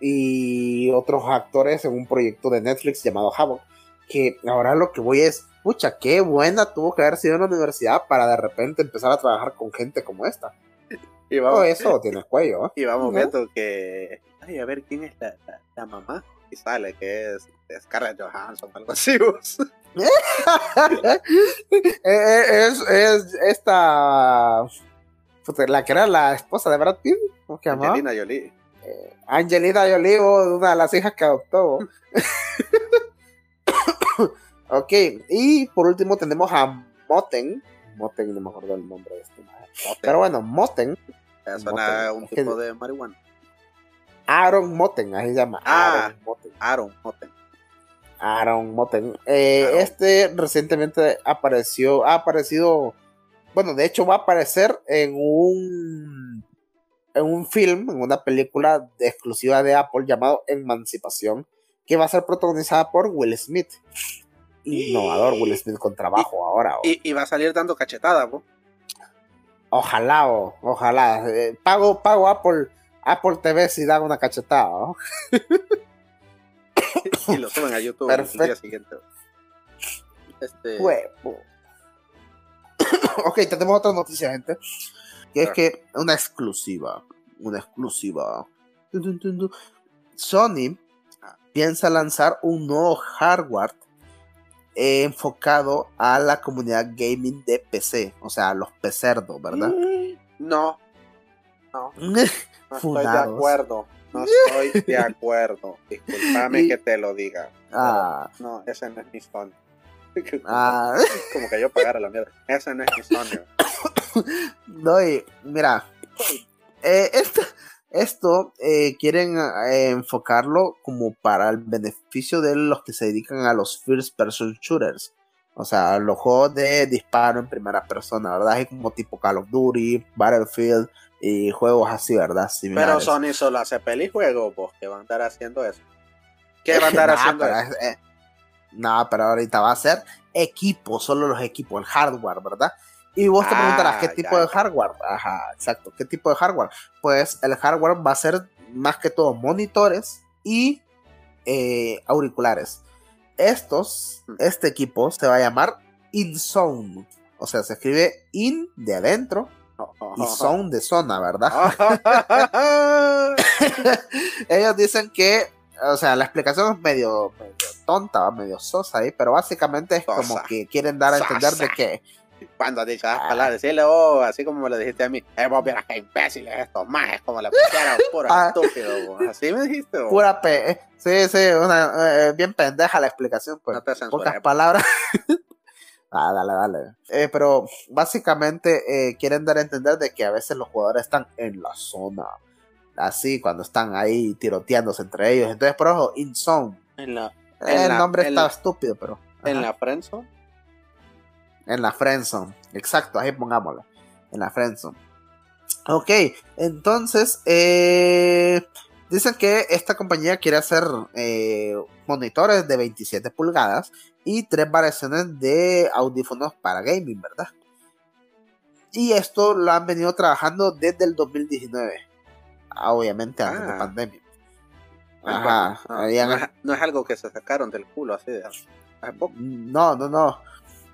y otros actores en un proyecto de Netflix llamado Havoc. Que ahora lo que voy es, pucha, qué buena tuvo que haber sido en la universidad para de repente empezar a trabajar con gente como esta. Y vamos, eso tiene cuello. ¿eh? Y vamos viendo que, ay, a ver quién es la, la, mamá. Y sale que es, Scarlett Johansson o algo así. Eh, eh, es, es esta la que era la esposa de Brad Pitt, ¿cómo se llama? Angelina Jolie. Angelina Jolie, una de las hijas que adoptó. ok, y por último tenemos a Moten. Moten, no me acuerdo el nombre de este. Pero bueno, Moten. Suena un tipo de marihuana. Aaron Moten, ahí se llama. Ah, Aaron Moten. Aaron Moten. Aaron Moten. Eh, Este recientemente apareció, ha aparecido, bueno, de hecho va a aparecer en un en un film, en una película exclusiva de Apple llamado Emancipación, que va a ser protagonizada por Will Smith. Innovador Will Smith con trabajo ahora. Y, va a salir dando cachetada, ¿no? Ojalá, ojalá. Eh, pago, pago Apple, Apple TV si da una cachetada. y lo suben a YouTube el día siguiente. Este... ok, tenemos otra noticia, gente que es que una exclusiva, una exclusiva. Sony piensa lanzar un nuevo hardware enfocado a la comunidad gaming de PC, o sea, los pecerdos, ¿verdad? Mm, no, no, no estoy de acuerdo. No estoy de acuerdo. Disculpame que te lo diga. Ah. No, ese no es mi Sony. Ah. Como que yo pagara la mierda. Ese no es mi Sony. no, y mira, eh, esto, eh, quieren eh, enfocarlo como para el beneficio de los que se dedican a los first person shooters. O sea, los juegos de disparo en primera persona, ¿verdad? Es como tipo Call of Duty, Battlefield y juegos así, ¿verdad? Pero Sony solo hace pelijuegos, pues, que van a estar haciendo eso. ¿Qué van a estar haciendo eso? no, pero ahorita va a ser equipo, solo los equipos, el hardware, ¿verdad? Y vos te preguntarás, ¿qué ah, tipo de hardware? Ajá, exacto, ¿qué tipo de hardware? Pues el hardware va a ser más que todo monitores y eh, auriculares. Estos, hmm. este equipo se va a llamar InZone. O sea, se escribe in de adentro y zone de zona, ¿verdad? Ellos dicen que, o sea, la explicación es medio, tonta, medio sosa ahí, pero básicamente es como que quieren dar a entender de que cuando has dicho las ah. palabras, decirle, oh, así como me lo dijiste a mí, eh, vos vieras que imbéciles estos más, como la pusieron, puro ah. estúpido, así me dijiste. Pura P, eh, sí, sí, una, eh, bien pendeja la explicación, pues, no pocas palabras. ah, dale, dale. Eh, pero básicamente eh, quieren dar a entender de que a veces los jugadores están en la zona, así, cuando están ahí tiroteándose entre ellos, entonces, por ojo, in zone. En la, el nombre está estúpido, pero... En la friendzone en la friendzone. Exacto, ahí pongámoslo. En la friendzone. Ok, entonces, eh, Dicen que esta compañía quiere hacer eh, monitores de 27 pulgadas y tres variaciones de audífonos para gaming, ¿verdad? Y esto lo han venido trabajando desde el 2019. Obviamente antes de Ah. pandemia. Ah, Ajá. no, es, no es algo que se sacaron del culo así de hace poco. No, no, no.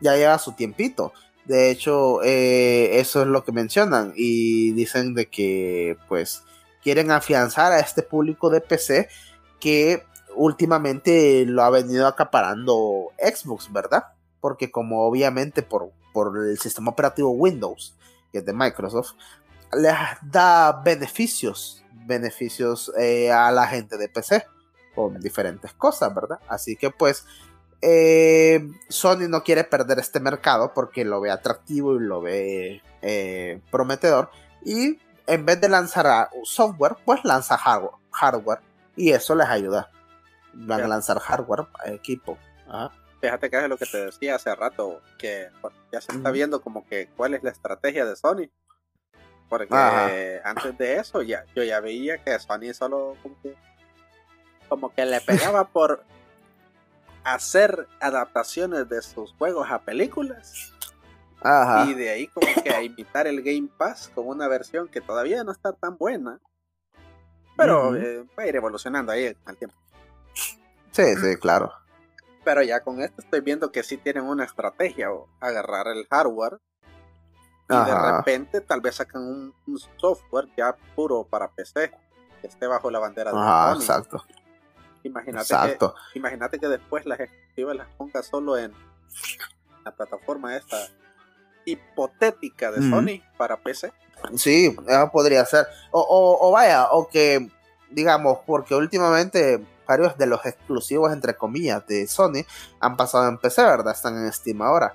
Ya lleva su tiempito. De hecho, eh, eso es lo que mencionan. Y dicen de que, pues, quieren afianzar a este público de PC que últimamente lo ha venido acaparando Xbox, ¿verdad? Porque como obviamente por, por el sistema operativo Windows, que es de Microsoft, les da beneficios, beneficios eh, a la gente de PC con diferentes cosas, ¿verdad? Así que pues eh, Sony no quiere perder este mercado porque lo ve atractivo y lo ve eh, prometedor. Y en vez de lanzar a- software, pues lanza hardware, hardware y eso les ayuda. Van a lanzar hardware, equipo. Ajá. Fíjate que es lo que te decía hace rato, que bueno, ya se está viendo como que cuál es la estrategia de Sony. Porque Ajá. antes de eso ya yo ya veía que Sony solo como que, como que le pegaba por hacer adaptaciones de sus juegos a películas Ajá. y de ahí como que a imitar el Game Pass con una versión que todavía no está tan buena. Pero eh, va a ir evolucionando ahí al tiempo. Sí, sí, claro. Pero ya con esto estoy viendo que sí tienen una estrategia, o agarrar el hardware y de repente tal vez sacan un, un software ya puro para PC que esté bajo la bandera de Ajá, Sony. exacto. Imagínate que, Exacto. imagínate que después las exclusivas las ponga solo en la plataforma esta hipotética de. Sony para PC. Sí, eso podría ser. O, o, o vaya, o que, digamos, porque últimamente varios de los exclusivos, entre comillas, de Sony han pasado en PC, ¿verdad? Están en Steam ahora.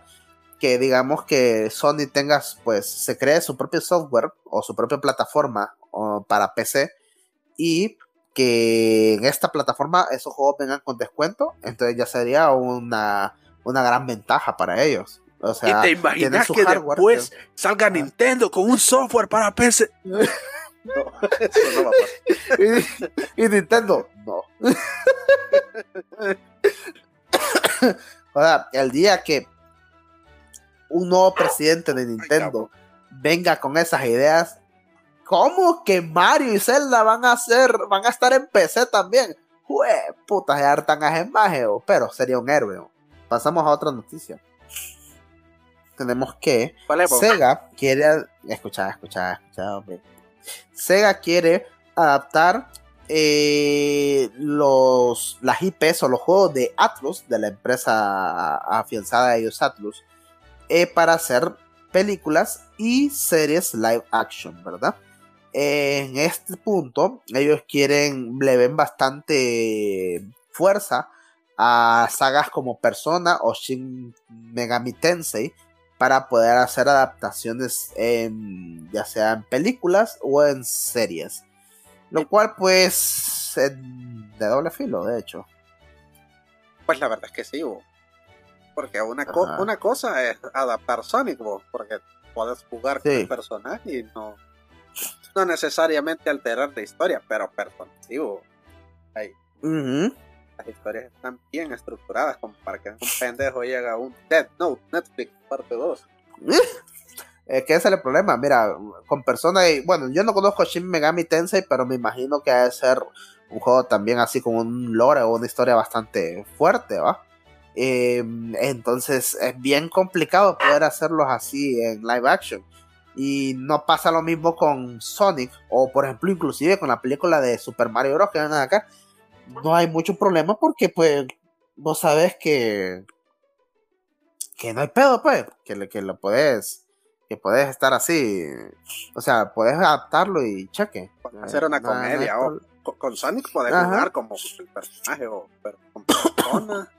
Que digamos que Sony tenga, pues, se cree su propio software o su propia plataforma o, para PC y que en esta plataforma esos juegos vengan con descuento, entonces ya sería una, una gran ventaja para ellos. O sea, tienen su hardware que- salga Nintendo con un software para PC? No, eso no va a pasar. y, y Nintendo, no. o sea, el día que un nuevo presidente de Nintendo venga con esas ideas, ¿cómo que Mario y Zelda van a ser, van a estar en PC también? Jue, puta, ya hartan a oh, pero sería un héroe. oh. Pasamos a otra noticia. Tenemos que ¿Cuál es, po? Sega quiere. Escucha, escucha, escucha, hombre. Sega quiere adaptar eh, los, las IPs o los juegos de Atlus, de la empresa afianzada de ellos, Atlus, eh, para hacer películas y series live action, ¿verdad? En este punto, ellos quieren, le ven bastante fuerza a sagas como Persona o Shin Megami Tensei para poder hacer adaptaciones en, ya sea en películas o en series. Lo cual pues es de doble filo, de hecho. Pues la verdad es que sí, bo. porque una, co- Ajá. una cosa es adaptar Sonic, bo, porque puedes jugar con el personaje y no, no necesariamente alterar la historia, pero bo. Ahí, las historias están bien estructuradas como para que un pendejo llegue a un Dead Note Netflix parte 2. Es que ese es el problema. Mira, con personas. y- Bueno, yo no conozco Shin Megami Tensei, pero me imagino que debe ser un juego también así con un lore o una historia bastante fuerte, ¿va? Eh, entonces es bien complicado poder hacerlos así en live action. Y no pasa lo mismo con Sonic, o por ejemplo, inclusive con la película de Super Mario Bros. que van acá. No hay mucho problema porque, pues, vos sabés que. que no hay pedo, pues, que, que lo podés que puedes estar así, o sea, puedes adaptarlo y cheque. Hacer una No- no hay comedia, o con, con Sonic puedes Ajá. jugar como el personaje o pero con persona.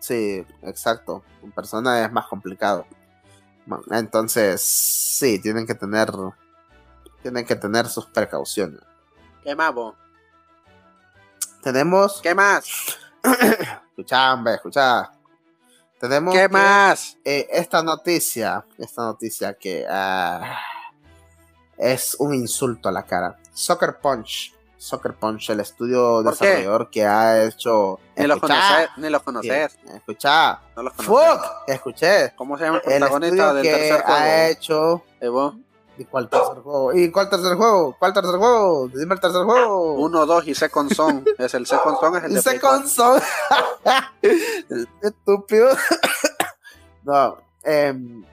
Sí, exacto. En persona es más complicado. Entonces, sí, tienen que tener, tienen que tener sus precauciones. ¿Qué más? Tenemos, ¿Qué más? escucha, hombre, escucha. Tenemos ¿Qué que, más? eh, esta noticia, esta noticia que ah, es un insulto a la cara. Soccer Punch. Soccer Punch, el estudio ¿Por qué? desarrollador que ha hecho. Ni los conoces, ni los conoces. Escucha. No los conoces. Fuck. Escuché. ¿Cómo se llama el protagonista del que tercer juego? ha hecho. ¿Y cuál tercer juego? ¿Y cuál tercer juego? ¿Cuál tercer juego? Dime el tercer juego. Uno, dos y Second Son. es el Second Son, es el de 4. console. Estúpido. no. em,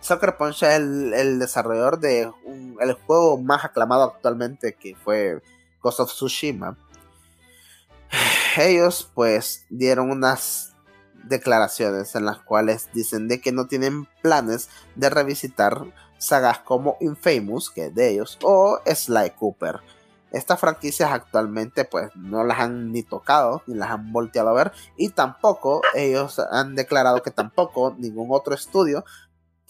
Soccer Punch es el, desarrollador de el juego más aclamado actualmente que fue Ghost of Tsushima. Ellos pues dieron unas declaraciones en las cuales dicen de que no tienen planes de revisitar sagas como Infamous, que es de ellos, o Sly Cooper. Estas franquicias actualmente pues no las han ni tocado ni las han volteado a ver y tampoco ellos han declarado que tampoco ningún otro estudio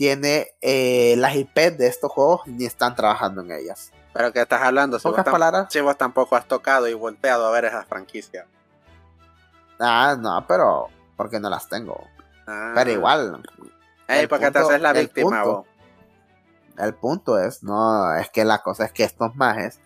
tiene eh, las IP de estos juegos ni están trabajando en ellas. Pero que estás hablando, si Pocas palabras. si vos tampoco has tocado y volteado a ver esas franquicias. Ah, no, pero porque no las tengo. Ah. Pero igual, Ey, el ¿por qué te punto- haces la víctima punto. vos? el punto es, no, es que la cosa es que estos majes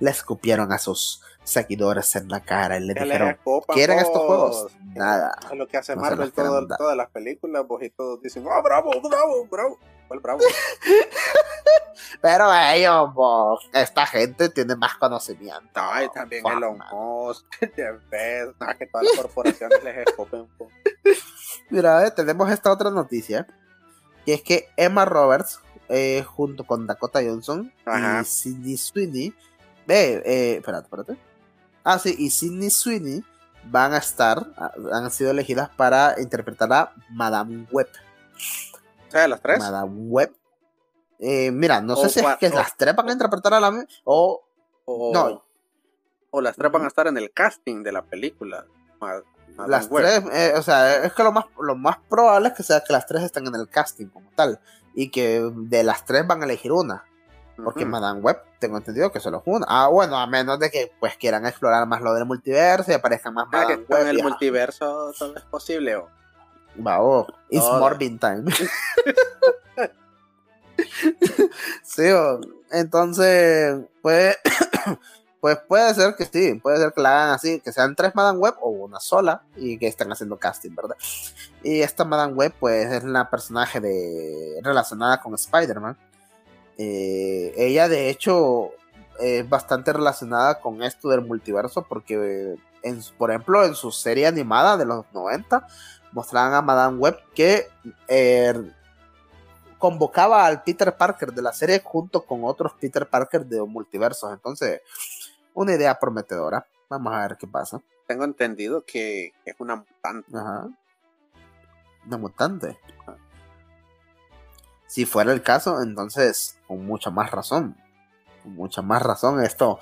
le escupieron a sus seguidores en la cara y le dijeron, ¿quieren estos vos? juegos? Nada. Es lo que hace No Marvel todo- todas las películas, vos y todos dicen, ¡ah, bravo, bravo, bravo! ¿Cuál bravo? Pero ellos, vos, esta gente tiene más conocimiento. Ay, también Fuck, Elon. Musk, Jeff Bezos, no, que todas las corporaciones les escupen. po. Mira, eh, tenemos esta otra noticia, que es que Emma Roberts, eh, junto con Dakota Johnson Ajá. y Sidney Sweeney, eh, eh, espérate, espérate. Ah, sí, y Sidney Sweeney van a estar, ah, han sido elegidas para interpretar a Madame Web. O sea, las tres. Madame Web. Eh, mira, no O sé si es que o- las tres van a interpretar a la o O, No. o las tres van a estar en el casting de la película. Ma- Madame las Web. tres, eh, o sea, es que lo más, lo más probable es que sea que las tres estén en el casting como tal. Y que de las tres van a elegir una. Porque. Madame Web, tengo entendido que solo es una. Ah, bueno, a menos de que pues quieran explorar más lo del multiverso y aparezcan más Ah, que Web. el multiverso todo es posible. o- va, oh, it's Todo. Morbin time. sí, oh, entonces, pues, pues puede ser que sí, puede ser que la hagan así, que sean tres Madame Web o una sola y que estén haciendo casting, ¿verdad? Y esta Madame Web, pues, es la personaje de relacionada con Spider-Man. Eh, ella, de hecho, es bastante relacionada con esto del multiverso porque, en, por ejemplo, en su serie animada de los 90, mostraban a Madame Web que eh, convocaba al Peter Parker de la serie junto con otros Peter Parker de multiversos. Entonces, una idea prometedora. Vamos a ver qué pasa. Tengo entendido que es una mutante. Ajá. Una mutante. Si fuera el caso, entonces, con mucha más razón. Con mucha más razón, esto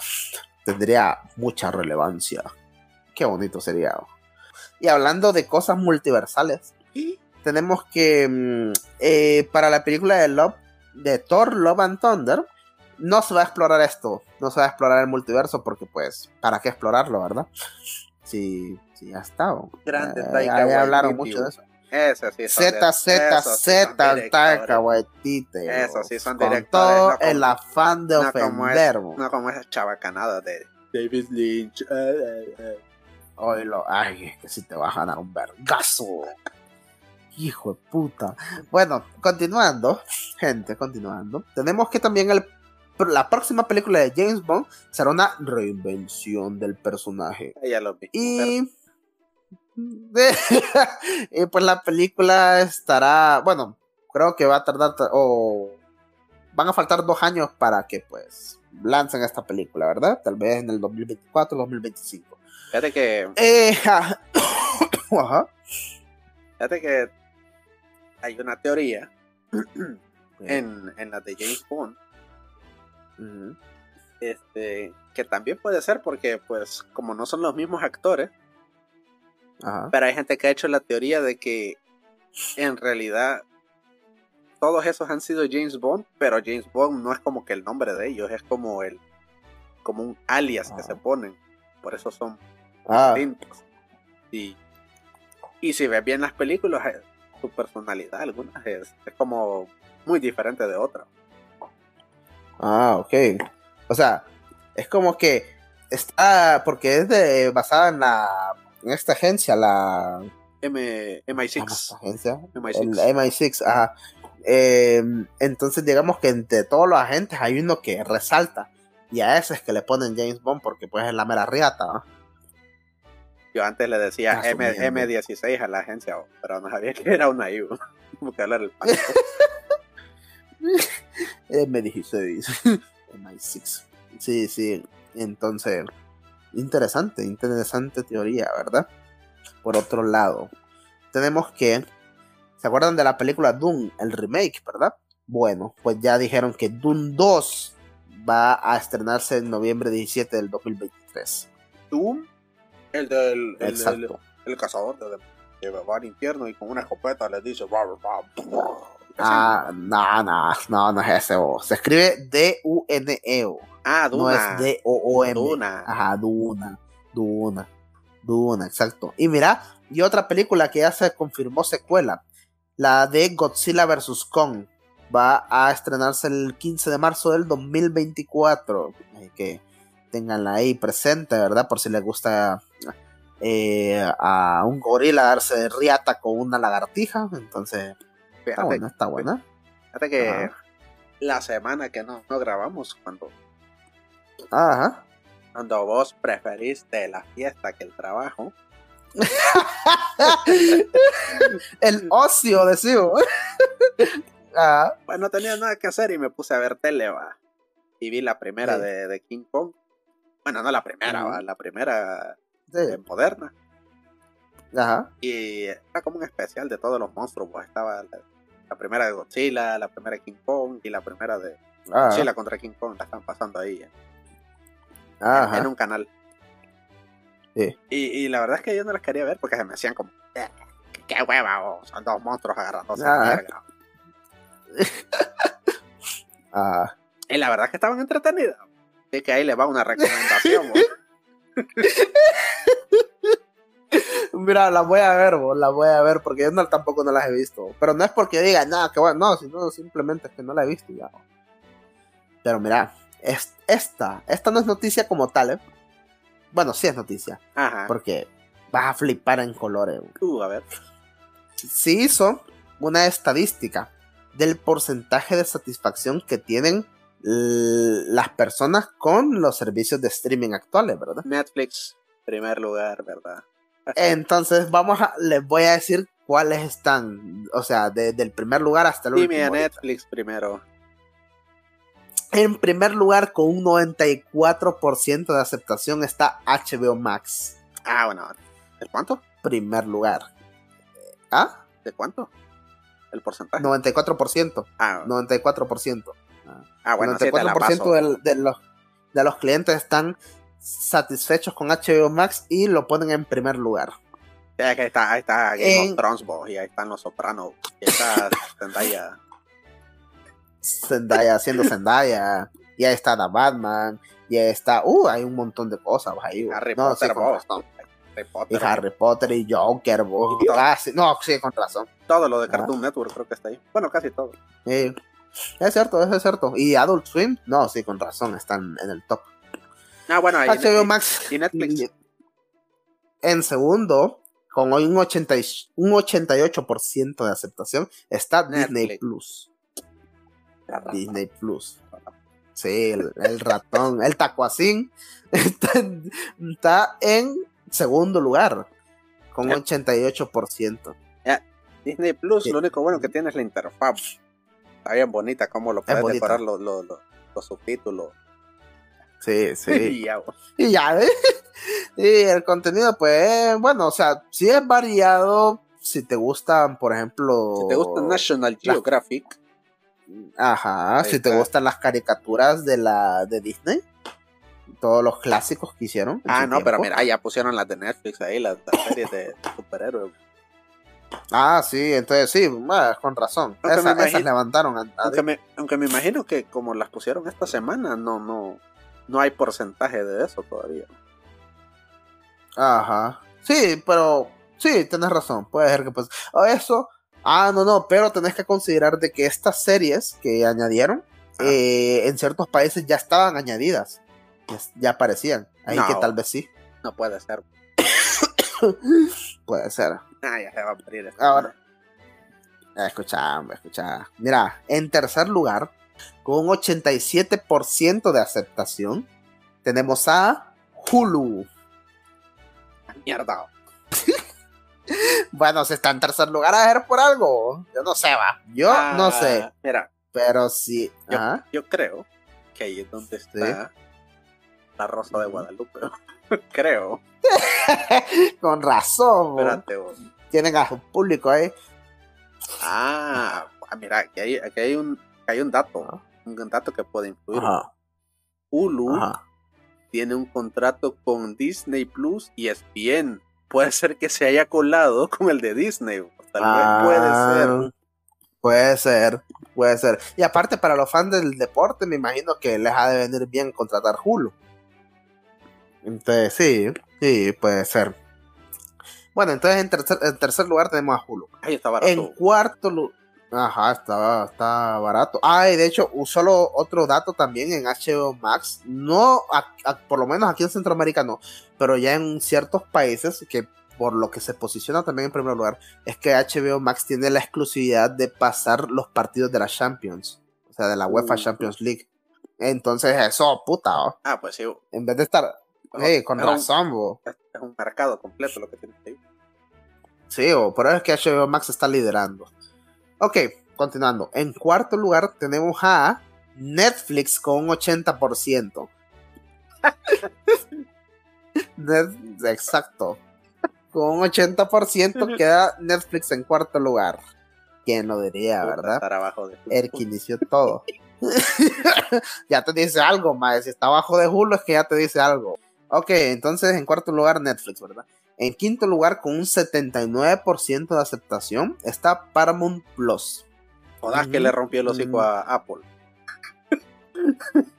tendría mucha relevancia. Qué bonito sería. Y hablando de cosas multiversales, tenemos que mm, eh, para la película de Love, de Thor Love and Thunder, no se va a explorar esto, no se va a explorar el multiverso porque pues, ¿para qué explorarlo, verdad? Sí, sí, ya está. Grande eh, ya hablaron mucho de eso. Ese sí son Z, Z, Z. Taika Waititi. Eso sí son Con directores, todo no como- el afán de no como ofender. es-. No como esas chabacanadas de David Lynch. eh, eh, eh. Oílo, ay, es que si te vas a ganar un vergazo. Hijo de puta. Bueno, continuando, gente, continuando. Tenemos que también el, la próxima película de James Bond será una reinvención del personaje. Ya lo vi. Y. y pues la película estará. Bueno, creo que va a tardar. O. Van a faltar dos años para que pues lancen esta película, ¿verdad? Tal vez en el 2024 2025. Fíjate que, Eh, ajá. fíjate que hay una teoría en, en la de James Bond este, que también puede ser porque, pues, como no son los mismos actores, Ajá. pero hay gente que ha hecho la teoría de que en realidad todos esos han sido James Bond, pero James Bond no es como que el nombre de ellos, es como el como un alias que se ponen, por eso son Ah, distintos. Y, y si ves bien las películas, eh, su personalidad, algunas es, es como muy diferente de otras. Ah, ok. O sea, es como que está, porque es de, basada en la, esta agencia, la... M, MI6. agencia? MI6. El MI6, ajá. Eh, entonces digamos que entre todos los agentes hay uno que resalta y a ese es que le ponen James Bond porque pues es la mera riata. ¿no? Yo antes le decía M, Asumiendo. M16 a la agencia, pero no sabía que era una IU. Como que hablar el pánico. M16, MI6. Sí, sí. Entonces, interesante, interesante teoría, ¿verdad? Por otro lado, tenemos que, ¿se acuerdan de la película Doom, el remake, verdad? Bueno, pues ya dijeron que Doom 2 va a estrenarse en noviembre 17 del 2023. Doom, el del el, del- Exacto. el cazador de, que va al infierno y con una escopeta le dice. Ah, no, no, no, no es ese. o. Se escribe D-U-N-E-O. Ah, No Duna. es D-O-O-M. Duna. Ajá, Duna. Duna. Duna, exacto. Y mira, y otra película que ya se confirmó secuela. La de Godzilla vs. Kong. Va a estrenarse el 15 de marzo del 2024. Así que tenganla ahí presente, ¿verdad? Por si les gusta eh, a un gorila darse riata con una lagartija. Entonces, está buena, está buena. fíjate que Ajá. la semana que no, no grabamos, cuando, Ajá. cuando vos preferiste la fiesta que el trabajo, El ocio, decimos. Ah, pues no tenía nada que hacer y me puse a ver tele, va. Y vi la primera Sí. de, de King Kong. Bueno, no la primera, va, la primera sí, moderna. Ajá. Y era como un especial de todos los monstruos. Pues estaba la, la primera de Godzilla, la primera de King Kong y la primera de Ajá. Godzilla contra King Kong. La están pasando ahí eh, Ajá. en un canal. Sí. Y, y la verdad es que yo no las quería ver porque se me hacían como. "Eh, ¿Qué, hueva, oh, son dos monstruos agarrándose a Ah. verga". Ah, Y la verdad es que estaban entretenidas. Así que ahí le va una recomendación. Mira, la voy a ver, vos, la voy a ver porque yo no, tampoco no las he visto. Pero no es porque diga, nada, que bueno, no, sino simplemente es que no la he visto ya. Pero mira, es, esta, esta no es noticia como tal, ¿eh? Bueno, sí es noticia, Ajá. porque vas a flipar en colores. Uh, a ver. Se hizo una estadística del porcentaje de satisfacción que tienen las personas con los servicios de streaming actuales, ¿verdad? Netflix, primer lugar, ¿verdad? Entonces vamos a, les voy a decir cuáles están, o sea, desde el primer lugar hasta el Dime a último. ahorita. Netflix primero. En primer lugar, con un 94% de aceptación está HBO Max. Ah, bueno. ¿El cuánto? Primer lugar. ¿Ah? ¿De cuánto? ¿El porcentaje? 94%. Ah, 94%. ah, bueno, el sí, te la 94% paso. del- de, los, de los clientes están satisfechos con HBO Max y lo ponen en primer lugar. Sí, ahí está, ahí está Game En- of Thrones, y ahí están los Sopranos, y ahí está Zendaya. Zendaya haciendo Zendaya. Y ahí está The Batman. Y ahí está. Uh, hay un montón de cosas ahí. Harry no, Potter, sí, con razón. Harry Y Potter. Harry Potter y Joker, vos. Y. Ah, sí, no, sí, con razón. Todo lo de Ah. Cartoon Network creo que está ahí. Bueno, casi todo. Sí. Es cierto, eso es cierto. ¿Y Adult Swim? No, sí, con razón, están en el top. Ah, bueno, ahí. HBO Max y Netflix. en segundo, con un, 80 y- un 88% de aceptación, está Disney. Plus. Disney Plus. Sí, el, el ratón, el tacuacín está, en- está en segundo lugar, con Eh. 88%. Disney Plus, Sí. lo único bueno que tiene es la interfaz. Está bien bonita, como lo puedes decorar los, los, los, los subtítulos. Sí, sí. Y ya. Y ya, ¿eh? Y el contenido, pues, bueno, o sea, sí es variado. Si te gustan, por ejemplo. Si te gusta National Geographic, Ajá, si te gustan las caricaturas de la de Disney. Todos los clásicos que hicieron. Ah, no, pero mira, ya pusieron las de Netflix ahí, las, las series de superhéroes. Ah, sí, entonces sí, con razón. Esa- esas levantaron a, a- Aunque me, aunque me imagino que como las pusieron esta semana, no, no, no hay porcentaje de eso todavía. Ajá. Sí, pero sí, tienes razón. Puede ser que pues. Eso. Ah, no, no, pero tenés que considerar de que estas series que añadieron eh, en ciertos países ya estaban añadidas. Ya, ya aparecían. Ahí No. que tal vez sí. No puede ser. Puede ser. Ah, ya se va a morir. esto. Ahora. Escucha, escucha. Mira, en tercer lugar, con un 87% de aceptación, tenemos a Hulu. Mierda. Bueno, si está en tercer lugar a ver por algo. Yo no sé, va. Yo no Ah, sé. Mira, Pero sí. Yo- creo que ahí es donde está la rosa de Guadalupe. creo. Con razón. Espérate, vos. Tienen a su público ahí. Ah, ah, mira, aquí hay, aquí hay un, hay un dato. Un dato que puede influir. Ajá. Hulu Ajá. tiene un contrato con Disney Plus y es bien. Puede ser que se haya colado con el de Disney. Tal Ah, vez puede ser. Puede ser, puede ser. Y aparte, para los fans del deporte, me imagino que les ha de venir bien contratar Hulu. Entonces, sí, sí, puede ser. Bueno, entonces en tercer, en tercer lugar tenemos a Hulu. Ahí está barato. En cuarto lugar. Ajá, está, está barato. Ah, y de hecho, solo otro dato también en HBO Max. No, a- a- por lo menos aquí en Centroamérica no, pero ya en ciertos países que por lo que se posiciona también en primer lugar, es que HBO Max tiene la exclusividad de pasar los partidos de la Champions, o sea, de la UEFA Uh. Champions League. Entonces, eso, puta, ¿oh? Ah, pues sí. en vez de estar, hey, con un- razón, bo. Es, un mercado completo lo que tienes ahí. Sí, o por eso es que HBO Max está liderando. Ok, continuando. En cuarto lugar tenemos a Netflix con un 80%. Net- exacto. Con un 80% queda Netflix en cuarto lugar. ¿Quién lo diría, Puta, verdad? Estar abajo de El que inició todo. ya te dice algo, más. Si está abajo de Hulu es que ya te dice algo. Ok, entonces en cuarto lugar Netflix, ¿verdad? En quinto lugar, con un 79% de aceptación, está Paramount Plus. Jodas que Ujú. le rompió el hocico Mm. a Apple.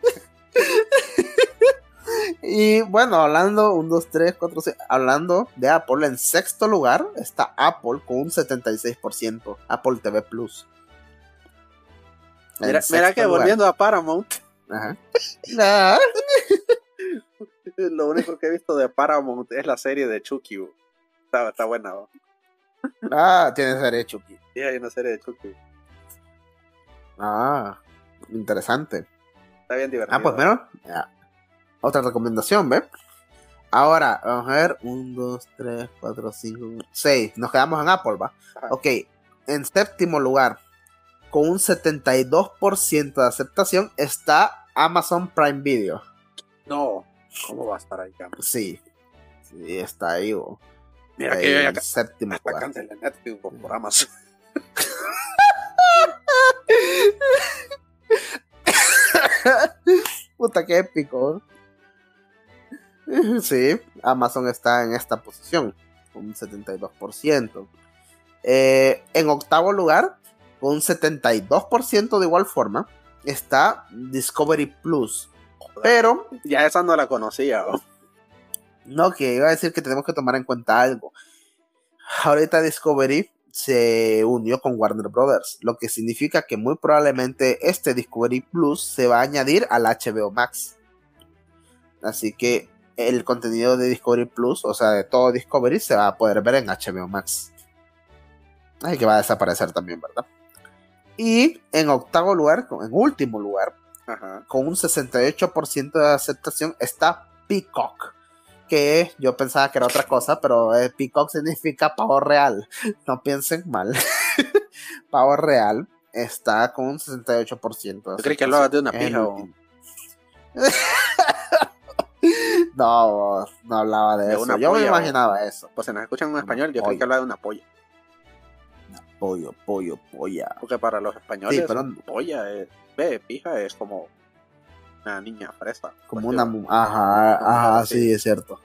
Y bueno, hablando, 1, 2, 3, 4, 6, hablando de Apple, en sexto lugar está Apple con un 76%, Apple TV Plus. En Mira, mira que lugar. volviendo a Paramount, Ajá. lo único que he visto de Paramount es la serie de Chucky. Está, está buena. Ah, tienes derecho, Chucky. Sí, hay una serie de Chucky. Ah, interesante. Está bien divertido. Ah, pues mira, ya. otra recomendación, ¿ve? Ahora, vamos a ver, 1, 2, 3, 4, 5, 6. Nos quedamos en Apple, ¿va? Ajá. Ok, en séptimo lugar, con un 72% de aceptación, está Amazon Prime Video. No, ¿cómo va a estar ahí? cabrón? Sí, sí, está ahí, bo. Mira Ahí que ya en ca- séptimo hasta lugar. cancelé Netflix bo, por Amazon. Puta, qué épico. Sí, Amazon está en esta posición, un 72%. Eh, en octavo lugar, con un 72% de igual forma, está Discovery Plus. Pero, Ya esa no la conocía. no, que iba a decir que tenemos que tomar en cuenta algo. Ahorita Discovery se unió con Warner Brothers, lo que significa que muy probablemente este Discovery Plus se va a añadir al HBO Max. Así que el contenido de Discovery Plus, o sea, de todo Discovery, se va a poder ver en HBO Max. Así que va a desaparecer también, ¿verdad? Y en octavo lugar, en último lugar, Ajá. con un 68% de aceptación está Peacock. Que yo pensaba que era otra cosa, pero eh, Peacock significa pavo real. No piensen mal. pavo real está con un 68%. de Yo creí que hablabas de una pija. No, no hablaba de, De eso. Yo me imaginaba eso. Pues si nos escuchan en español, yo creí que hablaba de una polla. Pollo, pollo, polla. Porque para los españoles, Sí, pero- polla es. Ve, pija es como una niña fresa. Como Pues una. yo- Ajá, ajá, Sí. sí, es cierto.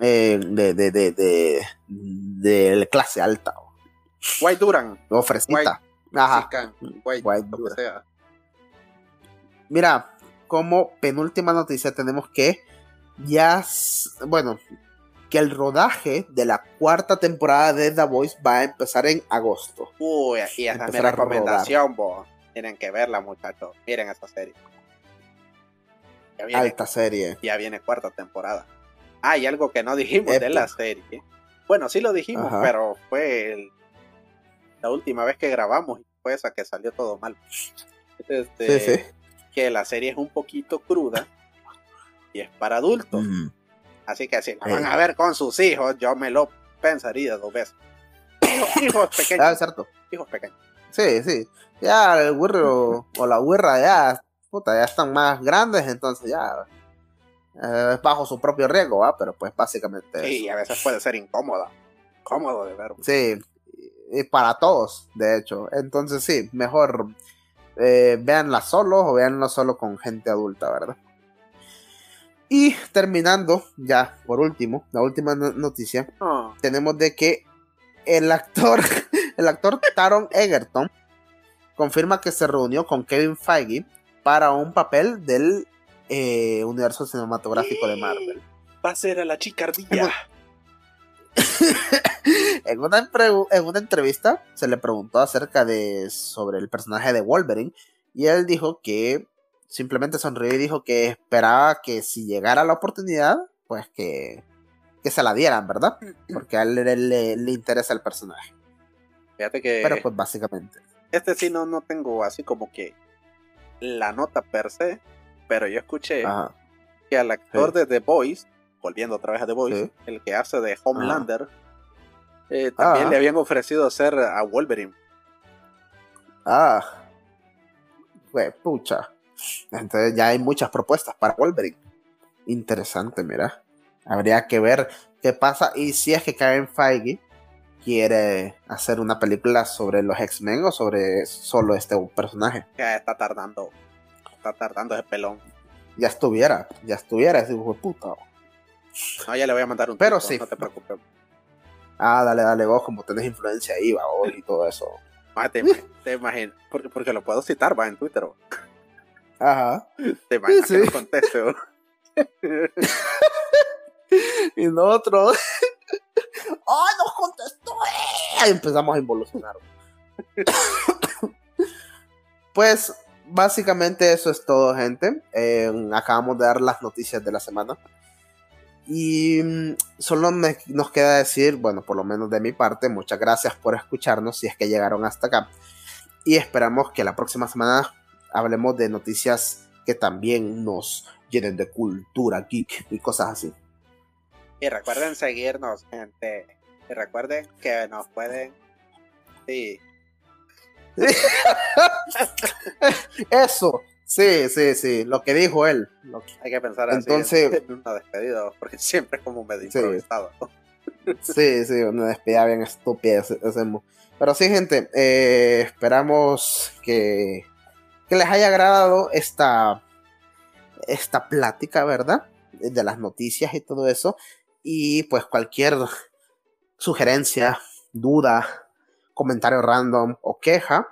Eh, de, de, de, de, de clase alta. White Duran. O fresita. Ajá. Sican, White, White lo que sea. Mira, como penúltima noticia tenemos que ya, bueno, que el rodaje de la cuarta temporada de The Voice va a empezar en agosto. Uy, aquí esa es mi recomendación, bo. Tienen que verla, muchachos. Miren esa serie. Ya viene, Alta serie. Ya viene cuarta temporada. Hay algo que no dijimos de la serie. Bueno, sí lo dijimos, pero fue la última vez que grabamos y fue esa que salió todo mal. Este, sí, sí. Que la serie es un poquito cruda y es para adultos. Así que si la van a ver con sus hijos, yo me lo pensaría dos veces. Hijos, pequeños. Ah, cierto. Hijos pequeños. Sí, sí. Ya el güirro o la güirra ya, puta, ya están más grandes, entonces ya eh, es bajo su propio riesgo, ¿va? Pero pues básicamente. Sí, a veces puede ser incómoda. Cómodo de ver. Sí, y para todos, de hecho. Entonces sí, mejor eh, véanla solos o véanla solo con gente adulta, ¿verdad? Y terminando, ya por último, la última noticia, ah. tenemos de que el actor, el actor Taron Egerton confirma que se reunió con Kevin Feige para un papel del eh, universo cinematográfico de Marvel. Va a ser a la chicardilla. en, una en una entrevista se le preguntó acerca de sobre el personaje de Wolverine y él dijo que simplemente sonrió y dijo que esperaba que si llegara la oportunidad, pues que, que se la dieran, ¿verdad? Mm. Porque a él le, interesa el personaje. Fíjate que. Pero pues básicamente. Este sí no, no tengo así como que la nota per se, pero yo escuché que al actor de The Voice, volviendo otra vez a The Voice, el que hace de Homelander, eh, también le habían ofrecido ser a Wolverine. Ah, pues pucha. Entonces ya hay muchas propuestas para Wolverine. Interesante, mira. Habría que ver qué pasa y si es que Kevin Feige quiere hacer una película sobre los X-Men o sobre solo este personaje. Ya está tardando. Está tardando ese pelón. Ya estuviera, ya estuviera ese hijo de puta. No, ya le voy a mandar un Pero sí. No te preocupes. Ah, dale, dale vos, como tenés influencia ahí, va, vos y todo eso. Ah, te, imagino, porque, porque, lo puedo citar, va, en Twitter. Ajá. Te imaginas sí, que conteste, y nosotros. ¡Ay, nos contestó! Y empezamos a involucionar. pues, básicamente eso es todo, gente. Eh, acabamos de dar las noticias de la semana. Y mm, solo nos queda decir, bueno, por lo menos de mi parte, muchas gracias por escucharnos si es que llegaron hasta acá. Y esperamos que la próxima semana hablemos de noticias que también nos llenen de cultura geek y cosas así. Y recuerden seguirnos, gente. Y recuerden que nos pueden. Sí. Eso. Sí, sí, sí. Lo que dijo él. Hay que pensar Entonces, en una despedida, porque siempre es como un medio improvisado. Sí, sí, una despedida bien estúpida hacemos. Pero sí, gente, eh, esperamos que que les haya agradado esta, esta plática, ¿verdad? De las noticias y todo eso. Y pues cualquier sugerencia, duda, comentario random o queja,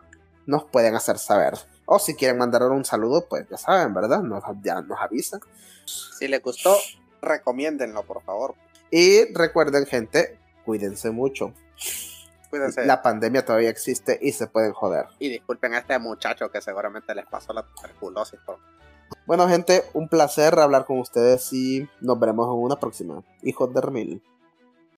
nos pueden hacer saber. O si quieren mandar un saludo, pues ya saben, ¿verdad? Nos, ya nos avisan. Si les gustó, recomiéndenlo, por favor. Y recuerden, gente, cuídense mucho. La pandemia todavía existe y se pueden joder. Y disculpen a este muchacho que seguramente les pasó la tuberculosis. Bueno, gente, un placer hablar con ustedes y nos veremos en una próxima. Hijos de Remil.